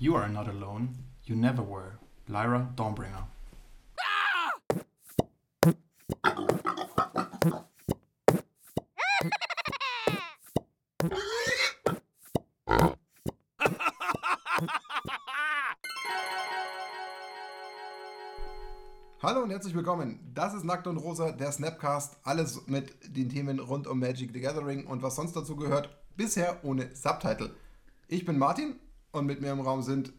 You are not alone. You never were. Lyra Dawnbringer. Hallo und herzlich willkommen. Das ist Nackt und Rosa, der Snapcast. Alles mit den Themen rund um Magic the Gathering und was sonst dazu gehört. Bisher ohne Subtitle. Ich bin Martin und mit mir im Raum sind.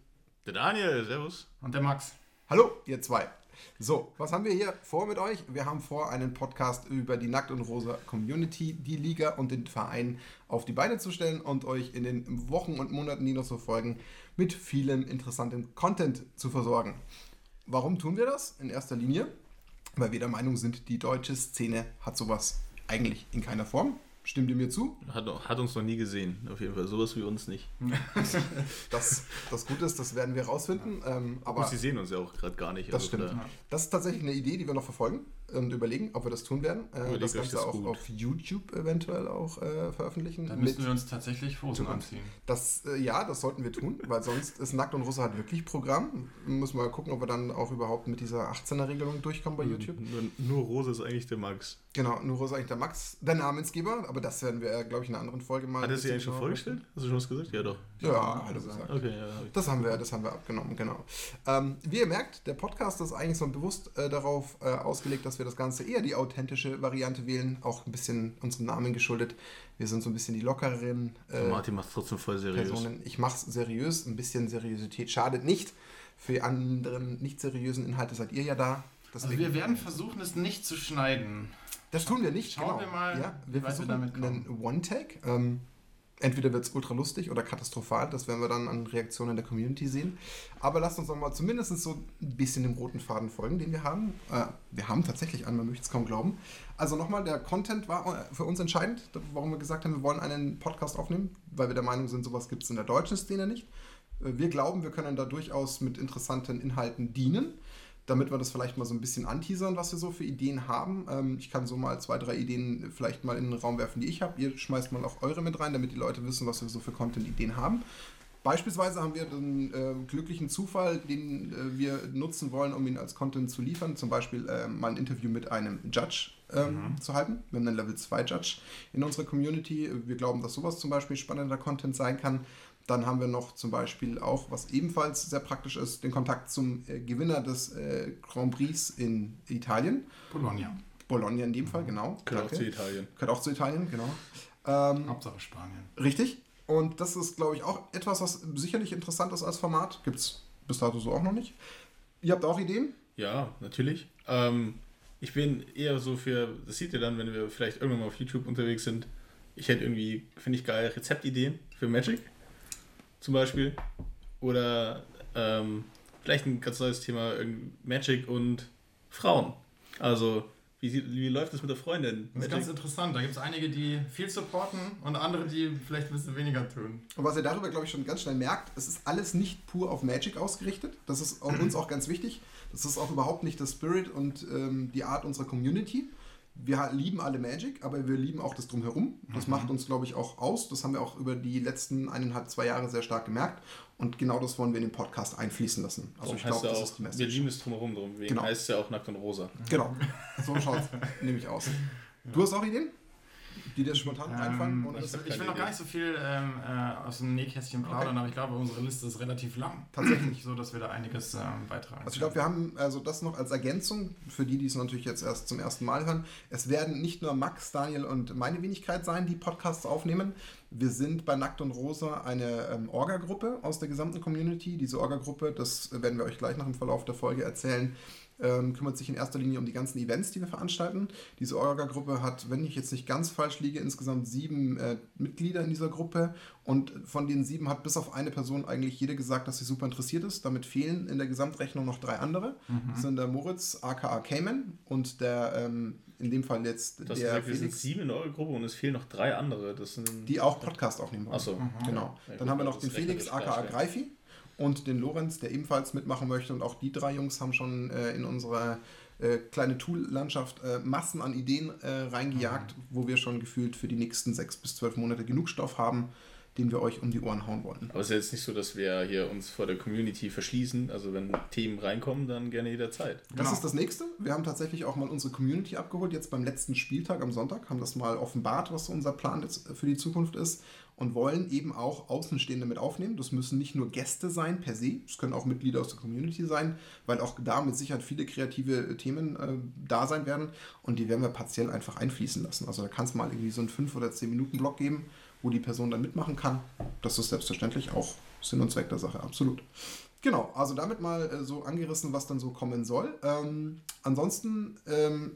Der Daniel, servus. Und der Max. Hallo, ihr zwei. So, was haben wir hier vor mit euch? Wir haben vor, einen Podcast über die Nackt und Rosa Community, die Liga und den Verein auf die Beine zu stellen und euch in den Wochen und Monaten, die noch so folgen, mit vielem interessanten Content zu versorgen. Warum tun wir das? In erster Linie, weil wir der Meinung sind, die deutsche Szene hat sowas eigentlich in keiner Form. Stimmt ihr mir zu? Hat, hat uns noch nie gesehen, auf jeden Fall. Sowas wie uns nicht. Das, das Gute ist, das werden wir rausfinden. Ähm, aber Und sie sehen uns ja auch gerade gar nicht. Das also stimmt. da- Das ist tatsächlich eine Idee, die wir noch verfolgen und überlegen, ob wir das tun werden. Äh, das Ganze das auch gut. auf YouTube eventuell auch äh, veröffentlichen. Dann müssen wir uns tatsächlich Hosen anziehen. das, äh, ja, das sollten wir tun, weil sonst ist Nackt und Russe halt wirklich Programm. Müssen wir mal gucken, ob wir dann auch überhaupt mit dieser 18er-Regelung durchkommen bei YouTube. Nur, nur Rose ist eigentlich der Max. Genau, nur ist eigentlich der Max, der Namensgeber, aber das werden wir, glaube ich, in einer anderen Folge mal. Hat er sie eigentlich schon vorgestellt? Hast du schon was gesagt? Ja, doch. Ja, hat er gesagt. Okay, ja. hab. Das haben wir, das haben wir abgenommen, genau. Ähm, wie ihr merkt, der Podcast ist eigentlich so bewusst äh, darauf äh, ausgelegt, dass wir das Ganze eher die authentische Variante wählen, auch ein bisschen unserem Namen geschuldet. Wir sind so ein bisschen die lockeren äh, Martin macht trotzdem voll seriös. Personen. Ich mache es seriös, ein bisschen Seriosität schadet nicht. Für die anderen nicht seriösen Inhalte seid ihr ja da. Also wir werden versuchen, es nicht zu schneiden. Das tun wir nicht. Schauen genau. wir mal, Ja, wir wir versuchen damit einen One-Take. Ähm, entweder wird es ultra lustig oder katastrophal. Das werden wir dann an Reaktionen der Community sehen. Aber lasst uns doch mal zumindest so ein bisschen dem roten Faden folgen, den wir haben. Äh, wir haben tatsächlich einen, man möchte es kaum glauben. Also nochmal, der Content war äh, für uns entscheidend, warum wir gesagt haben, wir wollen einen Podcast aufnehmen, weil wir der Meinung sind, sowas gibt es in der deutschen Szene nicht. Äh, Wir glauben, wir können da durchaus mit interessanten Inhalten dienen damit wir das vielleicht mal so ein bisschen anteasern, was wir so für Ideen haben. Ähm, ich kann so mal zwei, drei Ideen vielleicht mal in den Raum werfen, die ich habe. Ihr schmeißt mal auch eure mit rein, damit die Leute wissen, was wir so für Content-Ideen haben. Beispielsweise haben wir den äh, glücklichen Zufall, den äh, wir nutzen wollen, um ihn als Content zu liefern. Zum Beispiel äh, mal ein Interview mit einem Judge ähm, zu halten. Wir haben einen Level 2 Judge in unserer Community. Wir glauben, dass sowas zum Beispiel spannender Content sein kann. Dann haben wir noch zum Beispiel auch, was ebenfalls sehr praktisch ist, den Kontakt zum äh, Gewinner des äh, Grand Prix in Italien. Bologna. Bologna in dem Fall, genau. Gehört auch zu Italien. Gehört auch zu Italien, genau. Ähm, Hauptsache Spanien. Richtig. Und das ist, glaube ich, auch etwas, was sicherlich interessant ist als Format. Gibt es bis dato so auch noch nicht. Ihr habt auch Ideen? Ja, natürlich. Ähm, ich bin eher so für, das seht ihr dann, wenn wir vielleicht irgendwann mal auf YouTube unterwegs sind. Ich hätte irgendwie, finde ich geil, Rezeptideen für Magic zum Beispiel. Oder ähm, vielleicht ein ganz neues Thema, irgend- Magic und Frauen. Also, wie, sieht- wie läuft es mit der Freundin? Das ist ganz interessant. Da gibt es einige, die viel supporten und andere, die vielleicht ein bisschen weniger tun. Und was ihr darüber, glaube ich, schon ganz schnell merkt, es ist alles nicht pur auf Magic ausgerichtet. Das ist auch uns auch ganz wichtig. Das ist auch überhaupt nicht der Spirit und ähm, die Art unserer Community. Wir lieben alle Magic, aber wir lieben auch das Drumherum. Das macht uns, glaube ich, auch aus. Das haben wir auch über die letzten eineinhalb, zwei Jahre sehr stark gemerkt. Und genau das wollen wir in den Podcast einfließen lassen. Also Darum ich heißt glaube, ja das auch, ist die wir Message. lieben es drumherum drum. Wegen Genau. heißt es ja auch nackt und rosa. Genau, so schaut es nämlich aus. Du hast auch Ideen, die dir spontan einfallen? Ähm, Ohne ich, ich will noch gar nicht so viel ähm, äh, aus dem Nähkästchen plaudern, aber ich glaube, unsere Liste ist relativ lang. Tatsächlich. So, dass wir da einiges ähm, beitragen. Also ich glaube, wir haben also das noch als Ergänzung für die, die es natürlich jetzt erst zum ersten Mal hören. Es werden nicht nur Max, Daniel und meine Wenigkeit sein, die Podcasts aufnehmen. Wir sind bei Nackt und Rosa eine ähm, Orga-Gruppe aus der gesamten Community. Diese Orga-Gruppe, das werden wir euch gleich noch im Verlauf der Folge erzählen, ähm, kümmert sich in erster Linie um die ganzen Events, die wir veranstalten. Diese Orga-Gruppe hat, wenn ich jetzt nicht ganz falsch liege, insgesamt sieben äh, Mitglieder in dieser Gruppe. Und von den sieben hat bis auf eine Person eigentlich jede gesagt, dass sie super interessiert ist. Damit fehlen in der Gesamtrechnung noch drei andere. Das sind der Moritz, aka Cayman, und der, ähm, in dem Fall jetzt Du hast der gesagt, wir sind Felix, sieben in eurer Gruppe und es fehlen noch drei andere. Das sind die auch Podcast aufnehmen wollen. Achso. Genau. Ja, Dann gut, haben wir noch das den Felix, aka. Greifi, und den Lorenz, der ebenfalls mitmachen möchte. Und auch die drei Jungs haben schon äh, in unsere äh, kleine Tool-Landschaft äh, Massen an Ideen äh, reingejagt, wo wir schon gefühlt für die nächsten sechs bis zwölf Monate genug Stoff haben. Den wir euch um die Ohren hauen wollen. Aber es ist ja jetzt nicht so, dass wir hier uns vor der Community verschließen. Also wenn Themen reinkommen, dann gerne jederzeit. Das Genau. ist das nächste. Wir haben tatsächlich auch mal unsere Community abgeholt, jetzt beim letzten Spieltag am Sonntag, haben das mal offenbart, was unser Plan jetzt für die Zukunft ist und wollen eben auch Außenstehende mit aufnehmen. Das müssen nicht nur Gäste sein per se, es können auch Mitglieder aus der Community sein, weil auch da mit Sicherheit viele kreative Themen äh, da sein werden und die werden wir partiell einfach einfließen lassen. Also da kann es mal irgendwie so einen 5 oder 10 Minuten Block geben, wo die Person dann mitmachen kann. Das ist selbstverständlich auch Sinn und Zweck der Sache, absolut. Genau, also damit mal äh, so angerissen, was dann so kommen soll. Ähm, ansonsten, ähm,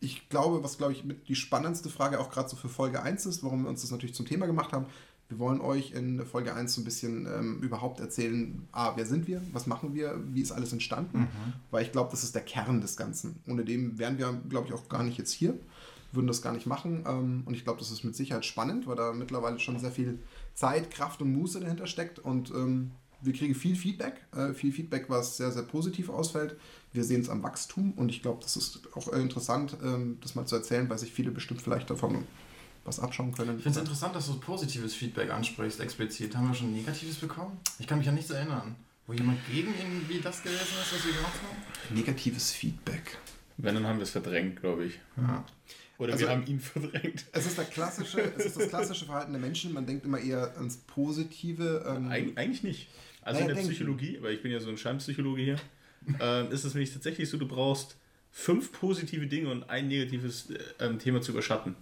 ich glaube, was glaube ich mit die spannendste Frage auch gerade so für Folge 1 ist, warum wir uns das natürlich zum Thema gemacht haben. Wir wollen euch in Folge 1 so ein bisschen ähm, überhaupt erzählen, ah, wer sind wir, was machen wir, wie ist alles entstanden, weil ich glaube, das ist der Kern des Ganzen. Ohne dem wären wir, glaube ich, auch gar nicht jetzt hier, würden das gar nicht machen ähm, und ich glaube, das ist mit Sicherheit spannend, weil da mittlerweile schon sehr viel Zeit, Kraft und Muße dahinter steckt und ähm, wir kriegen viel Feedback, äh, viel Feedback, was sehr, sehr positiv ausfällt. Wir sehen es am Wachstum und ich glaube, das ist auch äh, interessant, ähm, das mal zu erzählen, weil sich viele bestimmt vielleicht davon was abschauen können. Ich finde es interessant, dass du positives Feedback ansprichst, explizit. Haben wir schon negatives bekommen? Ich kann mich an nichts erinnern. Wo jemand gegen irgendwie das gewesen ist, was wir gemacht haben? Negatives Feedback. Wenn, dann haben wir es verdrängt, glaube ich. Ja. Oder Also- wir haben ihn verdrängt. Es ist, der klassische, es ist das klassische Verhalten der Menschen. Man denkt immer eher ans Positive. Ähm, Eig eigentlich nicht. Also Naja, in der denken. Psychologie, weil ich bin ja so ein Scheinpsychologe hier, ähm, ist es nämlich tatsächlich so, du brauchst fünf positive Dinge und ein negatives äh, ähm, Thema zu überschatten.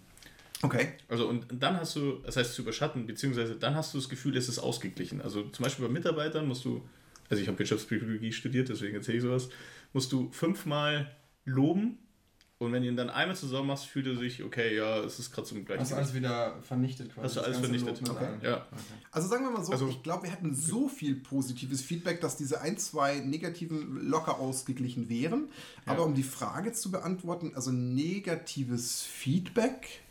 okay. Also und dann hast du, das heißt zu überschatten, beziehungsweise dann hast du das Gefühl, es ist ausgeglichen. Also zum Beispiel bei Mitarbeitern musst du, also ich habe Wirtschaftspsychologie studiert, deswegen erzähle ich sowas, musst du fünfmal loben und wenn du ihn dann einmal zusammen machst, fühlt er sich, okay, ja, es ist gerade zum gleichen. Hast du alles wieder vernichtet quasi? Hast du alles vernichtet. Okay. Ja. Also sagen wir mal so, Also- ich glaube, wir hätten so viel positives Feedback, dass diese ein, zwei negativen locker ausgeglichen wären. Aber Ja. um die Frage zu beantworten, also negatives Feedback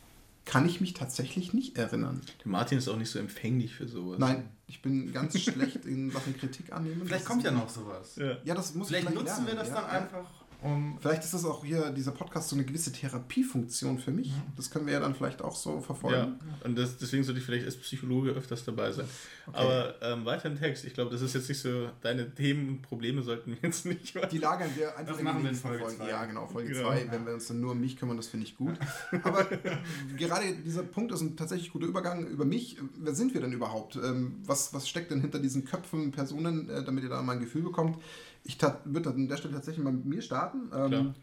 kann ich mich tatsächlich nicht erinnern. Der Martin ist auch nicht so empfänglich für sowas. Nein, ich bin ganz schlecht in Sachen Kritik annehmen. Vielleicht Das kommt ist- ja noch sowas. Ja. Ja, das muss Vielleicht ich nutzen lernen, wir das ja, dann ja. einfach, um. Vielleicht ist das auch hier, dieser Podcast, so eine gewisse Therapiefunktion für mich. Das können wir ja dann vielleicht auch so Ja, verfolgen. und das, deswegen sollte ich vielleicht als Psychologe öfters dabei sein. Aber ähm, weiter im Text. Ich glaube, das ist jetzt nicht so, deine Themen und Probleme sollten wir jetzt nicht Die lagern wir einfach Das in machen wir in Folge. Ja, genau, Folge Genau. 2. Wenn wir uns dann nur um mich kümmern, das finde ich gut. Aber gerade dieser Punkt ist ein tatsächlich guter Übergang über mich. Wer sind wir denn überhaupt? Ähm, Was, was steckt denn hinter diesen Köpfen, Personen, äh, damit ihr da mal ein Gefühl bekommt? Ich würde an der Stelle tatsächlich mal mit mir starten. Ähm.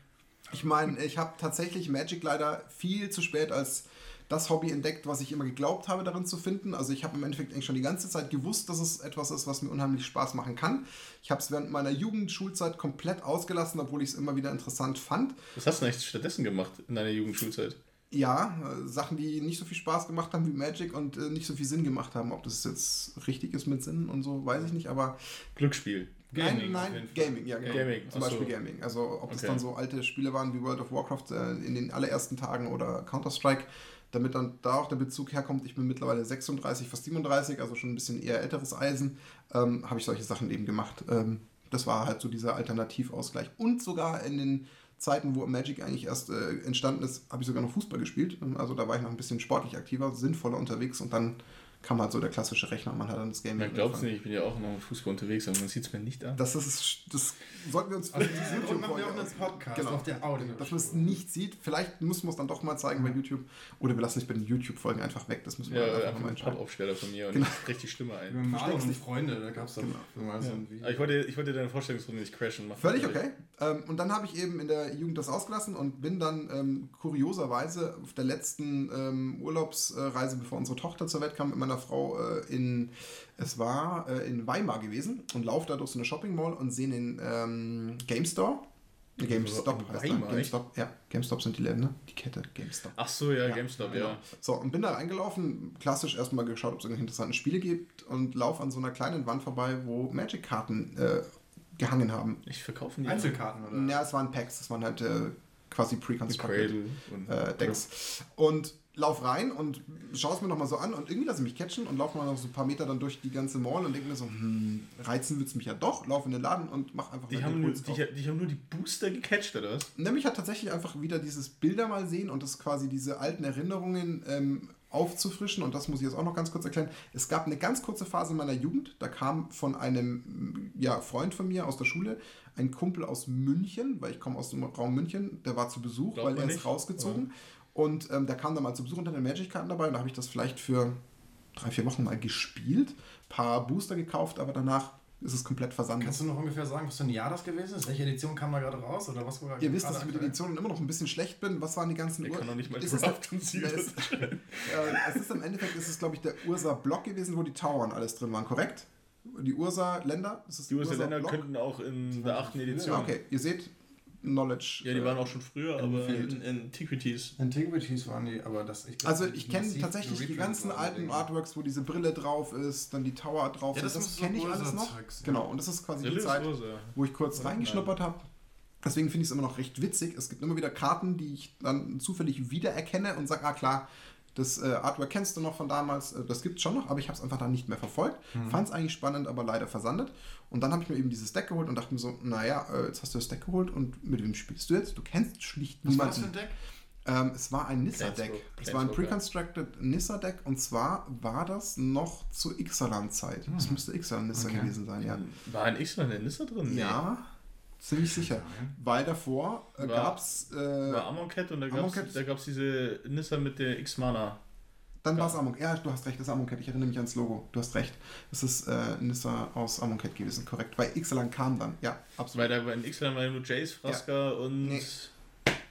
Ich meine, ich habe tatsächlich Magic leider viel zu spät als das Hobby entdeckt, was ich immer geglaubt habe, darin zu finden. Also ich habe im Endeffekt eigentlich schon die ganze Zeit gewusst, dass es etwas ist, was mir unheimlich Spaß machen kann. Ich habe es während meiner Jugendschulzeit komplett ausgelassen, obwohl ich es immer wieder interessant fand. Was hast du denn eigentlich stattdessen gemacht in deiner Jugendschulzeit? Ja, äh, Sachen, die nicht so viel Spaß gemacht haben wie Magic und äh, nicht so viel Sinn gemacht haben. Ob das jetzt richtig ist mit Sinn und so, weiß ich nicht, aber Glücksspiel. Gaming nein, nein. Gaming, ja, genau. Gaming, Zum ach so. Beispiel Gaming. Also, ob das Okay. dann so alte Spiele waren wie World of Warcraft äh, in den allerersten Tagen oder Counter-Strike, damit dann da auch der Bezug herkommt. Ich bin mittlerweile 36, fast 37, also schon ein bisschen eher älteres Eisen, ähm, habe ich solche Sachen eben gemacht. Ähm, das war halt so dieser Alternativausgleich. Und sogar in den Zeiten, wo Magic eigentlich erst äh, entstanden ist, habe ich sogar noch Fußball gespielt. Also da war ich noch ein bisschen sportlich aktiver, sinnvoller unterwegs und dann kam halt so der klassische Rechner und man hat dann das Gaming. Man glaubt es nicht, ich bin ja auch noch mit Fußball unterwegs, aber man sieht es mir nicht an. Das ist, das sollten wir uns Also YouTube machen wir auch einen Podcast Genau. auf der Audio. Dass man es nicht sieht. Vielleicht müssen wir es dann doch mal zeigen bei YouTube. Oder wir lassen es bei den YouTube-Folgen einfach weg. Das müssen wir Ja, einfach einfach ein entscheiden. Pappaufsteller von mir und Genau. ich richtig Stimme Über ein. Marlon versteckst und dich. Freunde, da gab es doch Genau. mal so ein Video. ich wollte, ich wollte deine Vorstellungsrunde nicht crashen. Mach Völlig okay. Ähm, und dann habe ich eben in der Jugend das ausgelassen und bin dann ähm, kurioserweise auf der letzten ähm, Urlaubsreise, bevor unsere Tochter zur Welt kam, mit meiner Frau äh, in, es war äh, in Weimar gewesen und laufe da durch so eine Shopping Mall und sehe den ähm, GameStore. GameStop In heißt Weimar, der. GameStop, ja. GameStop sind die Läden, ne? Die Kette, GameStop. Ach so, ja, Ja, GameStop, genau. ja. So, und bin da reingelaufen, klassisch erstmal geschaut, ob es irgendwelche interessanten Spiele gibt und laufe an so einer kleinen Wand vorbei, wo Magic-Karten äh, gehangen haben. Ich verkaufe die. Einzelkarten, oder? Ja, es waren Packs, es waren halt äh, quasi pre-constructed äh, Decks. Und lauf rein und schaue es mir nochmal so an und irgendwie lasse ich mich catchen und laufe mal noch so ein paar Meter dann durch die ganze Mall und denke mir so, hm, reizen wird es mich ja doch, laufe in den Laden und mach einfach Die haben, nur, die, die haben nur die Booster gecatcht, oder was? Nämlich hat tatsächlich einfach wieder dieses Bilder mal sehen und das quasi diese alten Erinnerungen ähm, aufzufrischen und das muss ich jetzt auch noch ganz kurz erklären. Es gab eine ganz kurze Phase in meiner Jugend, da kam von einem ja, Freund von mir aus der Schule ein Kumpel aus München, weil ich komme aus dem Raum München, der war zu Besuch, Glaubt weil er ist nicht, rausgezogen und ähm, der kam dann mal zu Besuch unter den Magic-Karten dabei und da habe ich das vielleicht für drei, vier Wochen mal gespielt, paar Booster gekauft, aber danach ist es komplett versandet. Kannst du noch ungefähr sagen, was für ein Jahr das gewesen ist? Welche Edition kam da gerade raus? Oder was war Ihr wisst, dass ich mit? Editionen immer noch ein bisschen schlecht bin. Was waren die ganzen Ur- kann doch nicht mal Ist es- es, äh, es ist im Endeffekt, ist es glaube ich der Ursa-Block gewesen, wo die Tower und alles drin waren, korrekt? Die Ursa-Länder? Ist Die Ursa-Block? könnten auch in der achten. Edition. Ja, okay, ihr seht, Knowledge. Ja, die äh, waren auch schon früher, aber in, Antiquities. Antiquities waren die, aber das. Ich glaub, Also ich kenne tatsächlich die ganzen alten. Artworks, wo diese Brille drauf ist, dann die Tower drauf Ja, das Das, ist kenne ich alles noch. Ursa-Zeugs, ja. Genau, und das ist quasi die Brille ist Zeit, Ursa. wo ich kurz Oder? reingeschnuppert habe. Deswegen finde ich es immer noch recht witzig. Es gibt immer wieder Karten, die ich dann zufällig wiedererkenne und sage, ah klar, das äh, Artwork kennst du noch von damals, äh, das gibt es schon noch, aber ich habe es einfach dann nicht mehr verfolgt. Mhm. Fand es eigentlich spannend, aber leider versandet. Und dann habe ich mir eben dieses Deck geholt und dachte mir so, naja, äh, jetzt hast du das Deck geholt und mit wem spielst du jetzt? Du kennst schlicht Was war das für ein niemanden. Deck? Ähm, es war ein Nissa-Deck. Es war ein. Pre-Constructed Nissa-Deck und zwar war das noch zur Ixalan-Zeit. Das müsste Ixalan-Nissa Okay. gewesen sein, ja. War ein X in Nissa drin? Nee. Ja, ziemlich sicher. Weil davor äh, gab es, äh, War Amonkhet und da gab es diese Nissa mit der X-Mana. dann war es Amonkhet. Ja, du hast recht, das ist Amonkhet. Ich erinnere mich ans Logo. Du hast recht. Das ist äh, Nissa aus Amonkhet gewesen, korrekt. Weil Ixalan kam dann. Ja, absolut. Weil da war in X war ja nur Jace, Fraska und. Nee.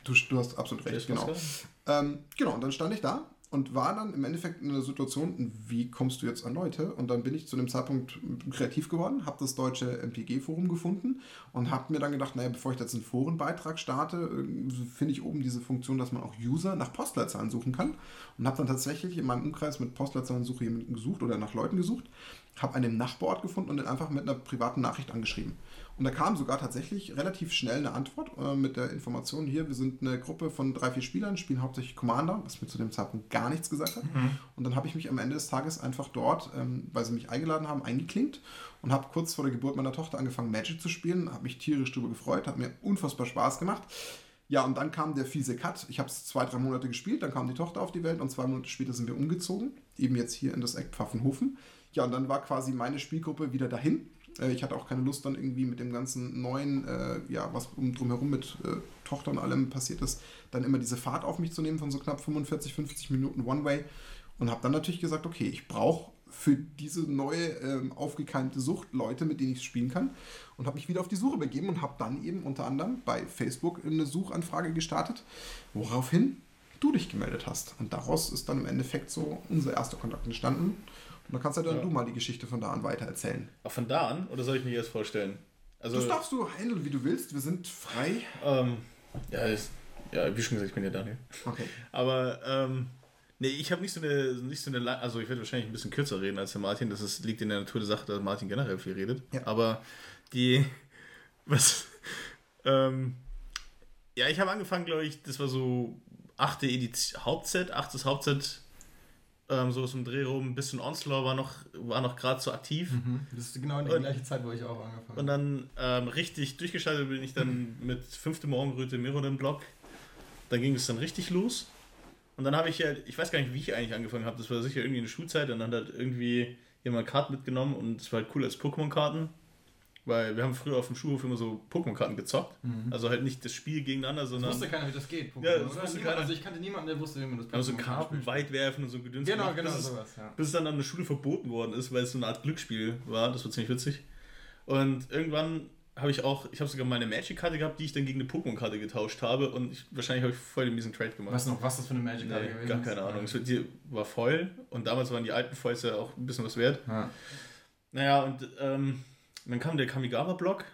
Du, du hast absolut recht, Jace genau. Ähm, genau, und dann stand ich da und war dann im Endeffekt in einer Situation, wie kommst du jetzt an Leute? Und dann bin ich zu dem Zeitpunkt kreativ geworden, habe das deutsche MPG-Forum gefunden und habe mir dann gedacht, naja, bevor ich jetzt einen Forenbeitrag starte, äh, finde ich oben diese Funktion, dass man auch User nach Postleitzahlen suchen kann. Und habe dann tatsächlich in meinem Umkreis mit Postleitzahlensuche jemanden gesucht oder nach Leuten gesucht, habe einen im Nachbarort gefunden und den einfach mit einer privaten Nachricht angeschrieben. Und da kam sogar tatsächlich relativ schnell eine Antwort äh, mit der Information hier, wir sind eine Gruppe von drei, vier Spielern, spielen hauptsächlich Commander, was mir zu dem Zeitpunkt gar nichts gesagt hat. Und dann habe ich mich am Ende des Tages einfach dort, ähm, weil sie mich eingeladen haben, eingeklinkt und habe kurz vor der Geburt meiner Tochter angefangen, Magic zu spielen, habe mich tierisch darüber gefreut, hat mir unfassbar Spaß gemacht. Ja, und dann kam der fiese Cut. Ich habe es zwei, drei Monate gespielt, dann kam die Tochter auf die Welt und zwei Monate später sind wir umgezogen, eben jetzt hier in das Eck Pfaffenhofen. Ja, und dann war quasi meine Spielgruppe wieder dahin. Äh, Ich hatte auch keine Lust, dann irgendwie mit dem ganzen neuen, äh, ja, was um, drumherum mit äh, Tochter und allem passiert ist, dann immer diese Fahrt auf mich zu nehmen von so knapp 45, 50 Minuten One-Way. Und habe dann natürlich gesagt, okay, ich brauche für diese neue ähm, aufgekeimte Sucht Leute, mit denen ich spielen kann. Und habe mich wieder auf die Suche begeben und habe dann eben unter anderem bei Facebook eine Suchanfrage gestartet, woraufhin du dich gemeldet hast. Und daraus ist dann im Endeffekt so unser erster Kontakt entstanden. Und da kannst ja dann Ja. du mal die Geschichte von da an weiter erzählen. Auch von da an? Oder soll ich mich jetzt vorstellen? Also, das darfst du handeln, wie du willst. Wir sind frei. ähm, ja, ist, ja, wie schon gesagt, ich bin ja Daniel. Okay. Aber, ähm, nee, ich habe nicht so eine, nicht so eine, also ich werde wahrscheinlich ein bisschen kürzer reden als der Martin. Das ist, liegt in der Natur der Sache, dass Martin generell viel redet. Ja. Aber die, was, ähm, ja, ich habe angefangen, glaube ich, das war so achte Edition, Hauptset, achtes Hauptset, ähm, so dem Dreh rum, ein bisschen Onslaught war noch, war noch gerade so aktiv. Das ist genau die Und- gleiche Zeit, wo ich auch angefangen Und dann ähm, richtig durchgeschaltet bin ich dann mit fünfte Morgenröte Mirrodin Block. Dann ging es dann richtig los. Und dann habe ich ja, ich weiß gar nicht, wie ich eigentlich angefangen habe. Das war sicher irgendwie eine Schulzeit. Und dann hat irgendwie jemand Karten mitgenommen und es war halt cool als Pokémon-Karten. Weil wir haben früher auf dem Schulhof immer so Pokémon-Karten gezockt. Also halt nicht das Spiel gegeneinander, Das sondern wusste keiner, wie das geht. Ja, das oder? wusste keiner. Also ich kannte niemanden, der wusste, wie man das Pokémon Karten spielt. weit werfen und so Gedöns Genau, gemacht, genau, bis sowas, ja. bis es dann an der Schule verboten worden ist, weil es so eine Art Glücksspiel war. Das war ziemlich witzig. Und irgendwann habe ich auch, ich habe sogar meine Magic-Karte gehabt, die ich dann gegen eine Pokémon-Karte getauscht habe. Und ich, wahrscheinlich habe ich voll den miesen Trade gemacht. Weißt du noch, was das für eine Magic-Karte Nee, gewesen gar ist? keine Ahnung. Es Die war voll und damals waren die alten Foils ja auch ein bisschen was wert. Ja. Naja, und ähm, dann kam der Kamigawa-Block.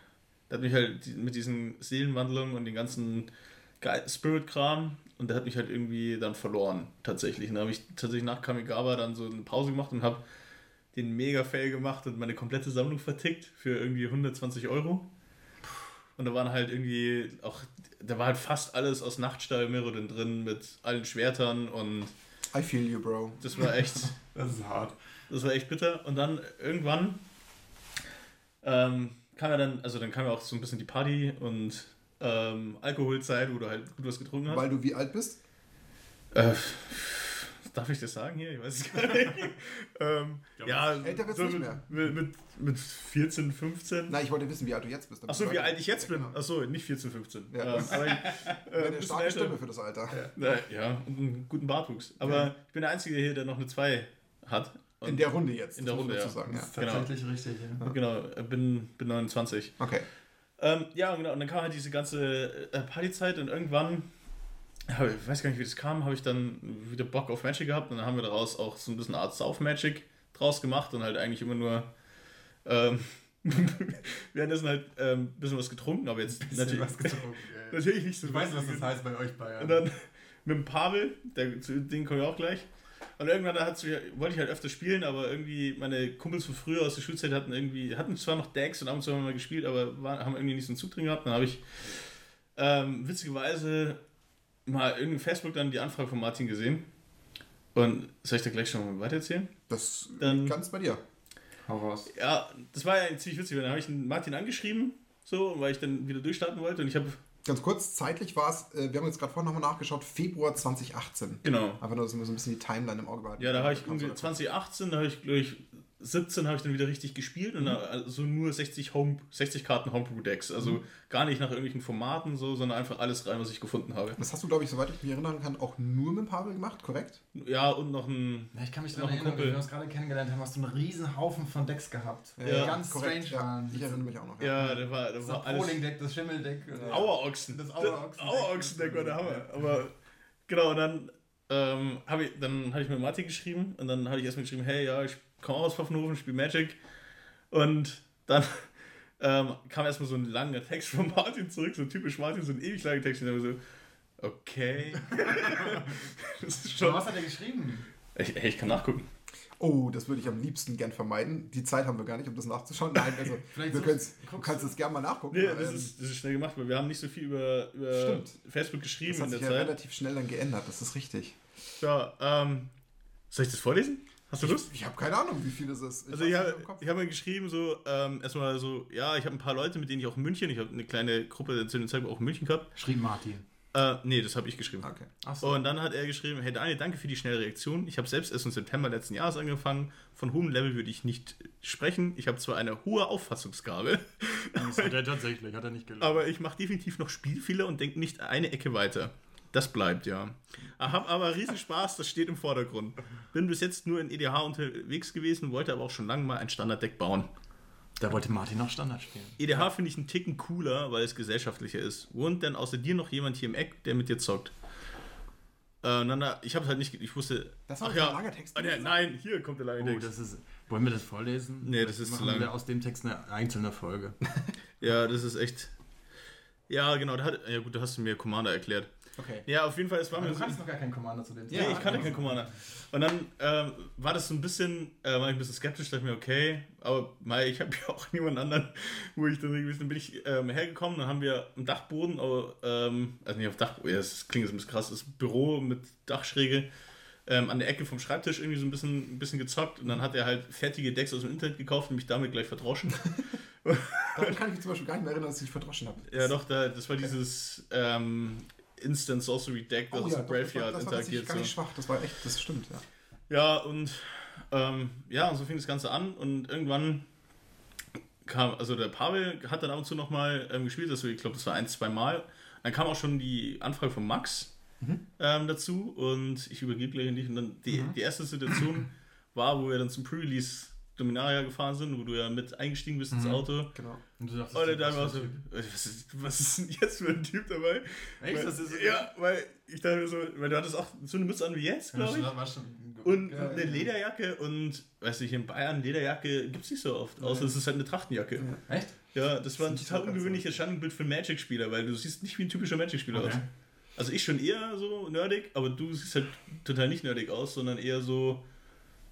Der hat mich halt mit diesen Seelenwandlungen und den ganzen Spirit-Kram und der hat mich halt irgendwie dann verloren, tatsächlich. Und dann habe ich tatsächlich nach Kamigawa dann so eine Pause gemacht und habe den Mega-Fail gemacht und meine komplette Sammlung vertickt für irgendwie 120 Euro. Und da waren halt irgendwie auch, da war halt fast alles aus Nachtstall Mirrodin drin mit allen Schwertern und I feel you, Bro. das war echt. Das ist hart. Das war echt bitter. Und dann irgendwann ähm, kam ja dann, also dann kam ja auch so ein bisschen die Party und ähm, Alkoholzeit, wo du halt gut was getrunken hast. Weil du wie alt bist? Äh, darf ich das sagen hier? Ich weiß es gar nicht. ähm, ja, Älter wird's so nicht mit, mehr. Mit, mit, mit 14, 15. Na, ich wollte wissen, wie alt du jetzt bist. Achso, wie alt ich jetzt bin? Genau. Achso, nicht 14, 15. Ja. Ähm, aber ich, äh, ein Eine starke älter. Stimme für das Alter. Na, ja, und einen guten Bartwuchs. Aber ich bin der Einzige hier, der noch eine 2 hat. Und In der Runde jetzt. In der das Runde, ja. Sagen, ja. Das ist tatsächlich richtig, ja. Genau, bin, bin 29. Okay. Ähm, ja, genau. Und dann kam halt diese ganze äh, Partyzeit und irgendwann, ich weiß gar nicht, wie das kam, habe ich dann wieder Bock auf Magic gehabt und dann haben wir daraus auch so ein bisschen Art Sauf-Magic draus gemacht und halt eigentlich immer nur. Ähm, währenddessen halt ähm, ein bisschen was getrunken, aber jetzt natürlich, was getrunken. ey. natürlich nicht so. Du weißt, was das heißt bei euch Bayern. Und dann mit dem Pavel, der, zu dem komme ich auch gleich. Und irgendwann hat's, wollte ich halt öfter spielen, aber irgendwie meine Kumpels von früher aus der Schulzeit hatten irgendwie, hatten zwar noch Decks und ab und zu haben wir mal gespielt, aber waren, haben irgendwie nicht so einen Zug drin gehabt. Dann habe ich ähm, witzigerweise mal irgendwie Facebook dann die Anfrage von Martin gesehen. Und soll ich da gleich schon mal weitererzählen? Das Dann- ganz bei dir. Hau raus. Ja, das war ja ziemlich witzig. weil Dann habe ich den Martin angeschrieben, so, weil ich dann wieder durchstarten wollte und ich habe, Ganz kurz, zeitlich war es, äh, wir haben jetzt gerade vorhin nochmal nachgeschaut, Februar 2018. genau, Einfach nur, dass wir so ein bisschen die Timeline im Auge behalten. Ja, da habe ich irgendwie da- 2018, da habe ich, glaube ich, 17 habe ich dann wieder richtig gespielt und da, also nur 60, Home, 60 Karten Homebrew-Decks. Also gar nicht nach irgendwelchen Formaten so, sondern einfach alles rein, was ich gefunden habe. Das hast du, glaube ich, soweit ich mich erinnern kann, auch nur mit Pavel gemacht, korrekt? Ja, und noch ein. Ja, ich kann mich Noch daran erinnern, Kumpel. wie wir uns gerade kennengelernt haben, hast du einen riesen Haufen von Decks gehabt. Ja, die ganz korrekt, strange waren. Ja, ich erinnere mich auch noch. Ja, da war, da Das war alles. Poling-Deck, das Schimmeldeck. oder- Auerochsen. Das Auerochsen-Deck. Auerochsen-Deck war der Hammer. Aber genau, und dann ähm, habe ich, dann habe ich mit Martin geschrieben und dann habe ich erstmal geschrieben, hey, ja, ich komme aus Pfaffenhofen, spiele Magic. Und dann ähm, kam erstmal so ein langer Text von Martin zurück, so typisch Martin, so ein ewig langer Text. Und dann so, okay. das ist Aber schon. was hat er geschrieben? Ich, ich kann nachgucken. Oh, das würde ich am liebsten gern vermeiden. Die Zeit haben wir gar nicht, um das nachzuschauen. Nein, also Vielleicht wir du kannst du- es gerne mal nachgucken. Nee, Ähm, das ist, das ist schnell gemacht, weil wir haben nicht so viel über, über. Facebook geschrieben das hat in sich der ja Zeit. relativ schnell dann geändert, das ist richtig. Ja, ähm, soll ich das vorlesen? Hast du Lust? Ich habe keine Ahnung, wie viel das ist. Also hab's ich habe ich hab mir geschrieben, so, ähm, erstmal so, ja, ich habe ein paar Leute, mit denen ich auch in München, ich habe eine kleine Gruppe zu dem Zeitpunkt auch in München gehabt. Schrieb Martin. Äh, nee, das habe ich geschrieben. Okay. Achso. Und dann hat er geschrieben, hey Daniel, danke für die schnelle Reaktion. Ich habe selbst erst im September letzten Jahres angefangen. Von hohem Level würde ich nicht sprechen. Ich habe zwar eine hohe Auffassungsgabe, Das hat er tatsächlich, hat er nicht gelogen. aber ich mache definitiv noch Spielfehler und denke nicht eine Ecke weiter. Das bleibt, ja. Hab aber riesen Spaß, das steht im Vordergrund. Bin bis jetzt nur in EDH unterwegs gewesen, wollte aber auch schon lange mal ein Standarddeck bauen. Da wollte Martin noch Standard spielen. EDH finde ich einen Ticken cooler, weil es gesellschaftlicher ist. Wohnt denn außer dir noch jemand hier im Eck, der mit dir zockt? Äh, na, na, ich habe halt nicht, ich wusste. Das war ach ja, ein langer Text Ah, gewesen. nein, hier kommt der lange Oh, Text. das ist. Wollen wir das vorlesen? Nee, das ist zu Machen lang. wir aus dem Text eine einzelne Folge. Ja, das ist echt. Ja, genau, da hat, ja gut, da hast du mir Commander erklärt. Okay. Ja, auf jeden Fall, es war Aber mir du kannst noch gar keinen Commander zu dem Nee, ich kannte keinen Commander. Und dann ähm, war das so ein bisschen, äh, war ich ein bisschen skeptisch, dachte mir, okay, aber mal, ich habe ja auch niemanden anderen, wo ich dann irgendwie, dann bin ich ähm, hergekommen, dann haben wir am Dachboden, aber, ähm, also nicht auf Dachboden, ja, das klingt jetzt ein bisschen krass, das Büro mit Dachschräge, ähm, an der Ecke vom Schreibtisch irgendwie so ein bisschen, ein bisschen gezockt und dann hat er halt fertige Decks aus dem Internet gekauft und mich damit gleich verdroschen. Daran kann ich mich zum Beispiel gar nicht mehr erinnern, dass ich dich verdroschen habe. ja, doch, da, das war dieses ähm, Instant Sorcery Deck, das Oh ja, dem doch, das war, Graveyard das war tatsächlich interagiert. gar nicht schwach. Das war echt, das stimmt, ja. Ja, und ähm, ja, und so fing das Ganze an und irgendwann kam, also der Pavel hat dann ab und zu nochmal ähm, gespielt, also ich glaube, das war ein, zwei Mal. Dann kam auch schon die Anfrage von Max ähm, dazu und ich übergebe gleich an dich und dann die, die erste Situation war, wo wir dann zum Pre-Release Dominaria gefahren sind, wo du ja mit eingestiegen bist ins Mhm. Auto. Genau. Und du dachtest, Und dann was war so, was ist, was ist denn jetzt für ein Typ dabei? Echt? Weil, Das ist ja, weil ich dachte mir so, weil du hattest auch so eine Mütze an wie jetzt, glaube ich. War schon Und Ja, eine ja. Lederjacke und, weiß ich, in Bayern Lederjacke gibt es nicht so oft, außer Ja. es ist halt eine Trachtenjacke. Echt? Ja, das war ein Nicht so total ungewöhnliches Standbild für einen Magic-Spieler, weil du siehst nicht wie ein typischer Magic-Spieler Okay. aus. Also ich schon eher so nerdig, aber du siehst halt total nicht nerdig aus, sondern eher so,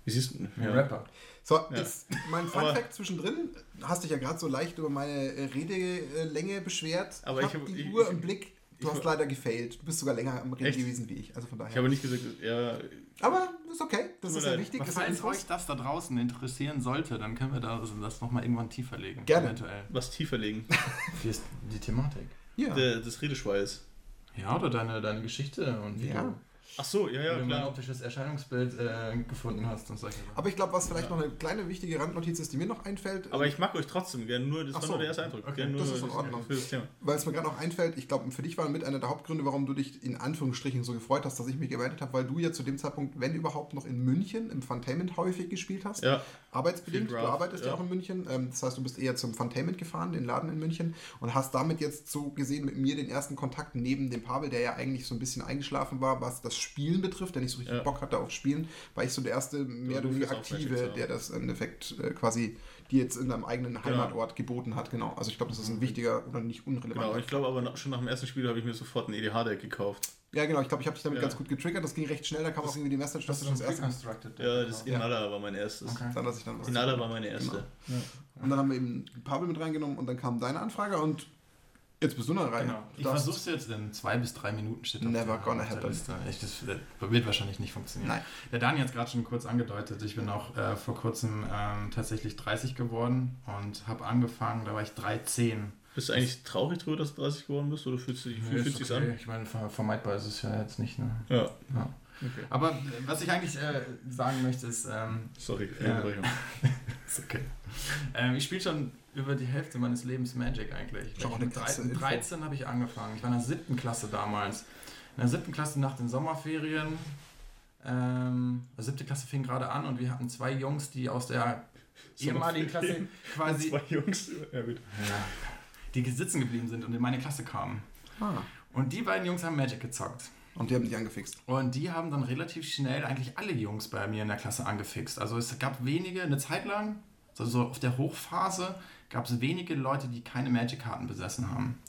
wie siehst du? Ein Rapper. So, jetzt mein Fun Fact zwischendrin. Du hast dich ja gerade so leicht über meine äh, Redelänge beschwert. Aber Hab ich hab- die ich- Uhr ich- im Blick. Du ich- hast leider gefailt. Du bist sogar länger am Reden Echt? gewesen wie ich. Also von daher. Ich habe nicht gesagt, ja, Aber ist okay. Das ist ja leid. wichtig. Ja falls euch das da draußen interessieren sollte, dann können wir da, also das nochmal irgendwann tiefer legen. Gerne. Eventuell. was tiefer legen. Wie ist die Thematik? Ja. Der, des Redeschweiß. Ja, oder deine, deine Geschichte und wie Ja. du Ach so, ja, ja, Wenn du mein klar. optisches Erscheinungsbild äh, gefunden hast und solche Sachen. Aber ich glaube, was vielleicht noch eine kleine wichtige Randnotiz ist, die mir noch einfällt, Aber ich mag euch trotzdem gerne, nur, das Ach war so. nur der erste Eindruck. Okay, nur das ist in Ordnung. Weil es mir gerade noch einfällt, ich glaube, für dich war mit einer der Hauptgründe, warum du dich in Anführungsstrichen so gefreut hast, dass ich mich gemeldet habe, weil du ja zu dem Zeitpunkt, wenn überhaupt, noch in München im Funtainment häufig gespielt hast. Ja, Arbeitsbedingt, du arbeitest ja ja. auch in München. Ähm, das heißt, du bist eher zum Funtainment gefahren, den Laden in München, und hast damit jetzt so gesehen mit mir den ersten Kontakt neben dem Pavel, der ja eigentlich so ein bisschen eingeschlafen war, was das Spielen betrifft, der nicht so richtig Ja. Bock hatte auf Spielen, war ich so der erste mehr oder weniger aktive, der das im Endeffekt äh, quasi dir jetzt in deinem eigenen Heimatort geboten hat. Genau. Also ich glaube, das ist ein wichtiger oder nicht unrelevanter. genau. Ich glaube aber schon nach dem ersten Spiel habe ich mir sofort ein EDH-Deck gekauft. Ja, genau. Ich glaube, ich habe dich damit Ja. ganz gut getriggert. Das ging recht schnell. Da kam auch irgendwie die Message, dass Hast du das schon erste Pre-Constructed? Ja, das Ja. Inala war mein erstes. Okay. dann, dass ich dann was Inala war meine erste. Und dann haben wir eben Pavel mit reingenommen und dann kam deine Anfrage und jetzt bist du noch rein. Genau. Ich versuch's jetzt in zwei bis drei Minuten steht auf Never der- gonna happen. Liste. Ich, das wird wahrscheinlich nicht funktionieren. Nein. Der Daniel hat es gerade schon kurz angedeutet. Ich bin auch äh, vor kurzem ähm, tatsächlich 30 geworden und habe angefangen, da war ich 13. Bist du eigentlich traurig darüber, dass du 30 geworden bist? Oder fühlst du dich, ist sich okay. an? Ich meine, ver- vermeidbar ist es ja jetzt nicht. Ne? Ja. Ja. Okay. Aber äh, was ich eigentlich äh, sagen möchte, ist, ähm, Sorry. Unterbrechung. ist okay. Ähm, ich spiele schon über die Hälfte meines Lebens Magic eigentlich. Eine mit krasse 13, Info. 13 habe ich angefangen. Ich war in der siebten Klasse damals. In der siebten Klasse nach den Sommerferien. Ähm, die siebte Klasse fing gerade an und wir hatten zwei Jungs, die aus der ehemaligen Klasse quasi Zwei Jungs. Ja, gut. ja, die sitzen geblieben sind und in meine Klasse kamen. Ah. Und die beiden Jungs haben Magic gezockt. Und die haben dich angefixt. Und die haben dann relativ schnell eigentlich alle Jungs bei mir in der Klasse angefixt. Also es gab wenige, eine Zeit lang, also so auf der Hochphase, gab es wenige Leute, die keine Magic-Karten besessen haben.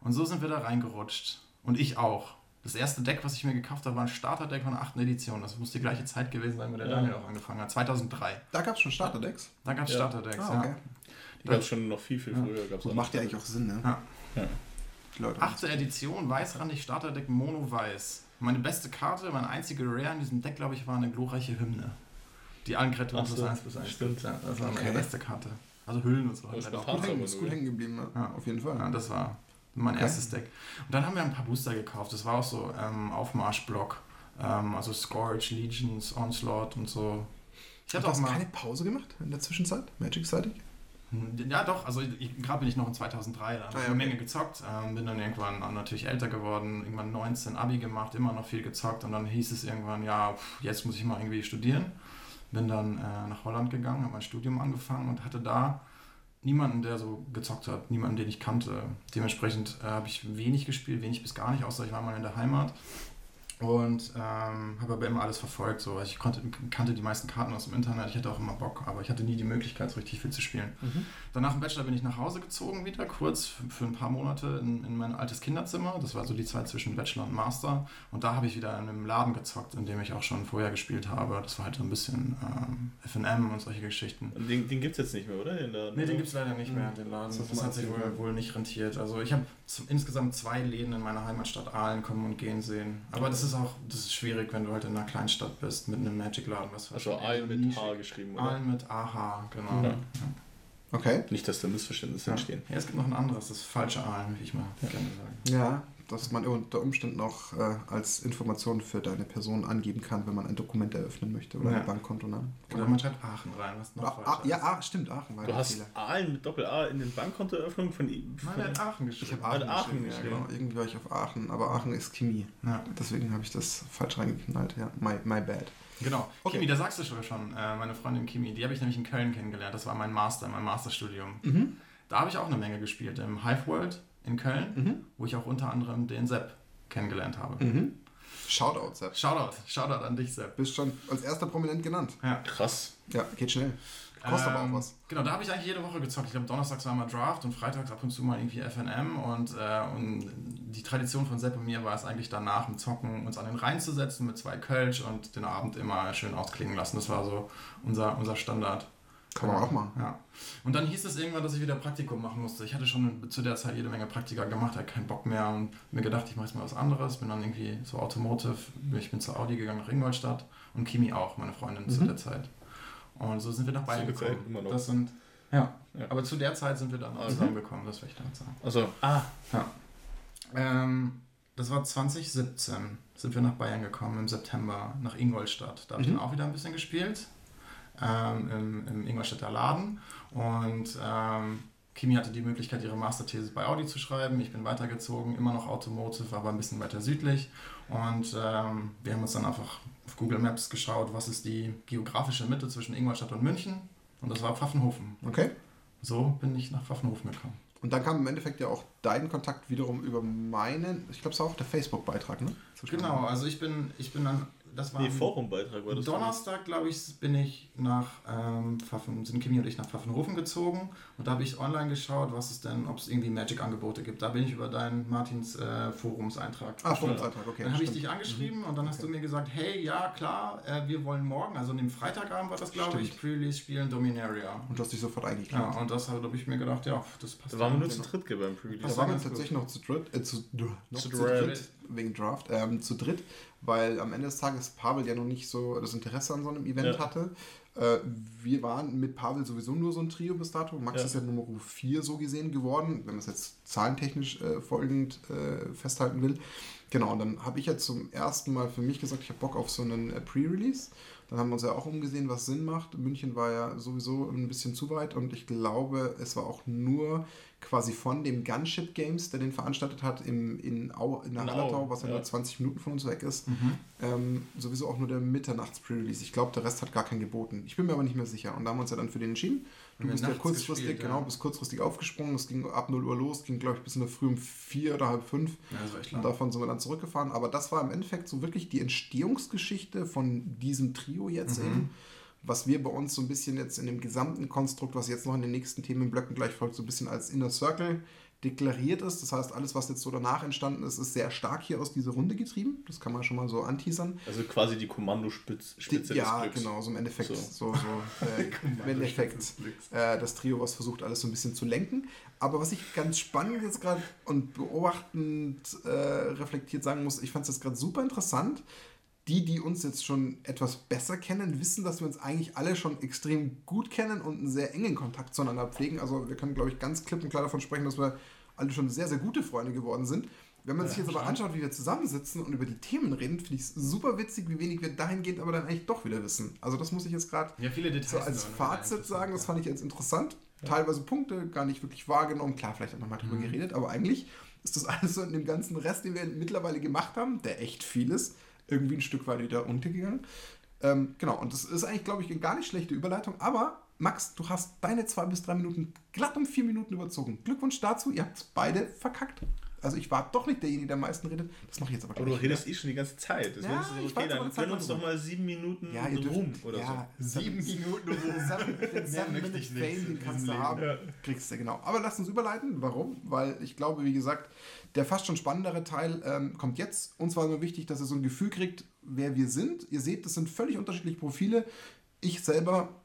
Und so sind wir da reingerutscht. Und ich auch. Das erste Deck, was ich mir gekauft habe, war ein Starterdeck von der 8. Edition. Das muss die gleiche Zeit gewesen sein, wo der Ja. Daniel auch angefangen hat. 2003. Da gab es schon Starterdecks. Da gab es Ja. Starterdecks, Ah, okay. Die gab es schon noch viel, viel Ja. früher. Gab's Das auch macht ja eigentlich auch Sinn, ne? Ja. Ja. Leute. Achte Edition, weißrandig Starterdeck Mono-Weiß. Meine beste Karte, meine einzige Rare in diesem Deck, glaube ich, war eine glorreiche Hymne. Die Ach so, plus 1 plus 1. stimmt. Ja, das war Okay. meine beste Karte. Also Hüllen und so. Spontan auch. Gut, hängen, ist gut ja. hängen geblieben, ne? Ja. auf jeden Fall. Ja, das war mein Okay. erstes Deck. Und dann haben wir ein paar Booster gekauft. Das war auch so ähm, Aufmarschblock. Ähm, also Scourge, Legions, Onslaught und so. Ich Hat hatte auch das mal. keine Pause gemacht in der Zwischenzeit? Magic-seitig? Hm, Ja, doch, also gerade bin ich noch in 2003, da habe Ah, ich ja, eine okay. Menge gezockt, ähm, bin dann irgendwann natürlich älter geworden, irgendwann 19 Abi gemacht, immer noch viel gezockt und dann hieß es irgendwann, ja, pff, jetzt muss ich mal irgendwie studieren. Bin dann äh, nach Holland gegangen, habe mein Studium angefangen und hatte da niemanden, der so gezockt hat, niemanden, den ich kannte. Dementsprechend äh, habe ich wenig gespielt, wenig bis gar nicht, außer ich war mal in der Heimat. Und ähm, habe aber immer alles verfolgt. So. Also Ich konnte, kannte die meisten Karten aus dem Internet, ich hatte auch immer Bock, aber ich hatte nie die Möglichkeit, so richtig viel zu spielen. Danach im Bachelor bin ich nach Hause gezogen wieder, kurz für, ein paar Monate in, in mein altes Kinderzimmer. Das war so die Zeit zwischen Bachelor und Master. Und da habe ich wieder in einem Laden gezockt, in dem ich auch schon vorher gespielt habe. Das war halt so ein bisschen ähm, FM und solche Geschichten. Und den, den gibt es jetzt nicht mehr, oder? Den Laden? Nee, den gibt es leider nicht mehr, den Laden. Das Das hat sich wohl, wohl nicht rentiert. Also ich habe insgesamt zwei Läden in meiner Heimatstadt Aalen kommen und gehen sehen. Aber das ist auch das ist schwierig, wenn du halt in einer Kleinstadt bist mit einem Magic-Laden. Was Also Aal mit nischig- H geschrieben, oder? Aalen mit AH, genau. Ja. Ja. Okay. Nicht, dass da Missverständnisse Ja. entstehen. ja, es gibt noch ein anderes, das falsche Aalen, wie ich mal gerne sage. Ja, dass man unter Umständen auch äh, als Information für deine Person angeben kann, wenn man ein Dokument eröffnen möchte oder Ja. ein Bankkontonamen. Oder man schreibt Aachen rein, was noch Ah, ah, ja, ah, stimmt, Aachen war Du hast Fehler. Aalen mit Doppel-A in den Bankkontoeröffnung von ihm. Nein, er hat Aachen Ich geschrieben. habe Aachen, Aachen geschrieben, ja, geschrieben. genau. Irgendwie war ich auf Aachen, aber Aachen ist Chemie. Ja, Deswegen habe ich das falsch reingeknallt. Ja, my, my bad. genau. Okay. Kimi, da sagst du schon, schon äh, meine Freundin Kimi, die habe ich nämlich in Köln kennengelernt. Das war mein Master, mein Masterstudium. Mhm. Da habe ich auch eine Menge gespielt im Hive World in Köln, Mhm. wo ich auch unter anderem den Sepp kennengelernt habe. Mhm. Shoutout, Sepp. Shoutout, Shoutout an dich, Sepp. Bist schon als erster prominent genannt. Ja. Krass. Ja, geht schnell. Kostet aber Ähm, auch was. Genau, da habe ich eigentlich jede Woche gezockt. Ich glaube, donnerstags war mal Draft und freitags ab und zu mal irgendwie FNM. Und, äh, und die Tradition von Sepp und mir war es eigentlich danach im Zocken, uns an den Rhein zu setzen mit zwei Kölsch und den Abend immer schön ausklingen lassen. Das war so unser, unser Standard. Kann man auch machen. Ja. Und dann hieß es irgendwann, dass ich wieder Praktikum machen musste. Ich hatte schon zu der Zeit jede Menge Praktika gemacht, hatte keinen Bock mehr und mir gedacht, ich mache jetzt mal was anderes. Bin dann irgendwie so Automotive, ich bin zur Audi gegangen nach Ingolstadt und Kimi auch, meine Freundin zu Mhm. der Zeit. Und so sind wir nach Bayern der Zeit gekommen. immer noch. Das sind, ja. Ja. aber zu der Zeit sind wir dann auch Mhm. zusammengekommen, das will ich damit sagen. Also, ah, Ähm, das war 2017, sind wir nach Bayern gekommen im September, nach Ingolstadt. Da habe ich Mhm. dann auch wieder ein bisschen gespielt, ähm, im, im Ingolstädter Laden. Und ähm, Kimi hatte die Möglichkeit, ihre Masterthese bei Audi zu schreiben. Ich bin weitergezogen, immer noch Automotive, aber ein bisschen weiter südlich. Und ähm, wir haben uns dann einfach auf Google Maps geschaut, was ist die geografische Mitte zwischen Ingolstadt und München. Und das war Pfaffenhofen. Okay. So bin ich nach Pfaffenhofen gekommen. Und dann kam im Endeffekt ja auch dein Kontakt wiederum über meinen, ich glaube, es war auch der Facebook-Beitrag, ne? Genau, also ich bin, ich bin dann, das war Nee, Forumbeitrag war das. Donnerstag, glaube ich, bin ich nach ähm, Pfaffen, sind Kimi und ich nach Pfaffenhofen gezogen und da habe ich online geschaut, was es denn, ob es irgendwie Magic-Angebote gibt. Da bin ich über deinen Martins äh, Forumseintrag. Ah, Forumseintrag, okay. Dann habe ich dich angeschrieben und dann hast Okay. du mir gesagt, hey, ja klar, äh, wir wollen morgen, also an dem Freitagabend war das, glaube ich. Pre-Release spielen Dominaria. Und du hast dich sofort Ja, eingeklinkt. und das habe ich mir gedacht, ja, das passt. Da waren wir nur ja. zu dritt beim Pre-Release. Da Das waren war wir tatsächlich noch zu dritt, äh, zu, noch Zu dritt, wegen Draft, ähm, zu dritt, weil am Ende des Tages Pavel ja noch nicht so das Interesse an so einem Event Ja. hatte. Äh, wir waren mit Pavel sowieso nur so ein Trio bis dato. Max Ja. ist ja Nummer 4 so gesehen geworden, wenn man es jetzt zahlentechnisch äh, folgend äh, festhalten will. Genau, und dann habe ich ja zum ersten Mal für mich gesagt, ich habe Bock auf so einen äh, Pre-Release. Dann haben wir uns ja auch umgesehen, was Sinn macht. München war ja sowieso ein bisschen zu weit und ich glaube, es war auch nur quasi von dem Gunship Games, der den veranstaltet hat, im, in, Au, in der Hallertau, was ja, ja. nur 20 Minuten von uns weg ist. Mhm. Ähm, sowieso auch nur der Mitternachts-Pre-Release. Ich glaube, der Rest hat gar keinen geboten. Ich bin mir aber nicht mehr sicher. Und da haben wir uns ja dann für den entschieden. Du bist ja kurzfristig, gespielt, genau, ja. bist kurzfristig aufgesprungen. Es ging ab 0 Uhr los, ging, glaube ich, bis in der Früh um 4 oder halb 5. Ja, Und davon sind wir dann zurückgefahren. Aber das war im Endeffekt so wirklich die Entstehungsgeschichte von diesem Trio jetzt Mhm. eben. Was wir bei uns so ein bisschen jetzt in dem gesamten Konstrukt, was jetzt noch in den nächsten Themenblöcken gleich folgt, so ein bisschen als Inner Circle deklariert ist. Das heißt, alles, was jetzt so danach entstanden ist, ist sehr stark hier aus dieser Runde getrieben. Das kann man schon mal so anteasern. Also quasi die Kommandospitze Die, ja, genau, so im Endeffekt, So. so, so, äh, im Endeffekt äh, das Trio, was versucht, alles so ein bisschen zu lenken. Aber was ich ganz spannend jetzt gerade und beobachtend äh, reflektiert sagen muss, ich fand es jetzt gerade super interessant. Die, die uns jetzt schon etwas besser kennen, wissen, dass wir uns eigentlich alle schon extrem gut kennen und einen sehr engen Kontakt zueinander pflegen. Also wir können, glaube ich, ganz klipp und klar davon sprechen, dass wir alle schon sehr, sehr gute Freunde geworden sind. Wenn man sich jetzt aber anschaut, wie wir zusammensitzen und über die Themen reden, finde ich es super witzig, wie wenig wir dahingehend aber dann eigentlich doch wieder wissen. Also das muss ich jetzt gerade Ja, so als Fazit sagen, das ja. fand ich jetzt interessant. Teilweise Punkte gar nicht wirklich wahrgenommen. Klar, vielleicht auch nochmal drüber Mhm. geredet, aber eigentlich ist das alles so in dem ganzen Rest, den wir mittlerweile gemacht haben, der echt viel ist, irgendwie ein Stück weit wieder untergegangen. Ähm, genau, und das ist eigentlich, glaube ich, eine gar nicht schlechte Überleitung, aber Max, du hast deine zwei bis drei Minuten glatt um vier Minuten überzogen. Glückwunsch dazu, ihr habt beide verkackt. Also ich war doch nicht derjenige, der am meisten redet. Das mache ich jetzt aber Aber gleich. du redest eh schon die ganze Zeit. Deswegen Ja, ist es ich okay, aber dann das gönn uns doch mal sieben Minuten ja, ihr dürft, Ruhm oder ja, Sieben Minuten. Seven, den Seven möchte Minute ich nicht Fame, den kannst du haben. Ja. Kriegst du, genau. Aber lass uns überleiten. Warum? Weil ich glaube, wie gesagt, der fast schon spannendere Teil ähm, kommt jetzt. Uns war nur wichtig, dass ihr so ein Gefühl kriegt, wer wir sind. Ihr seht, das sind völlig unterschiedliche Profile. Ich selber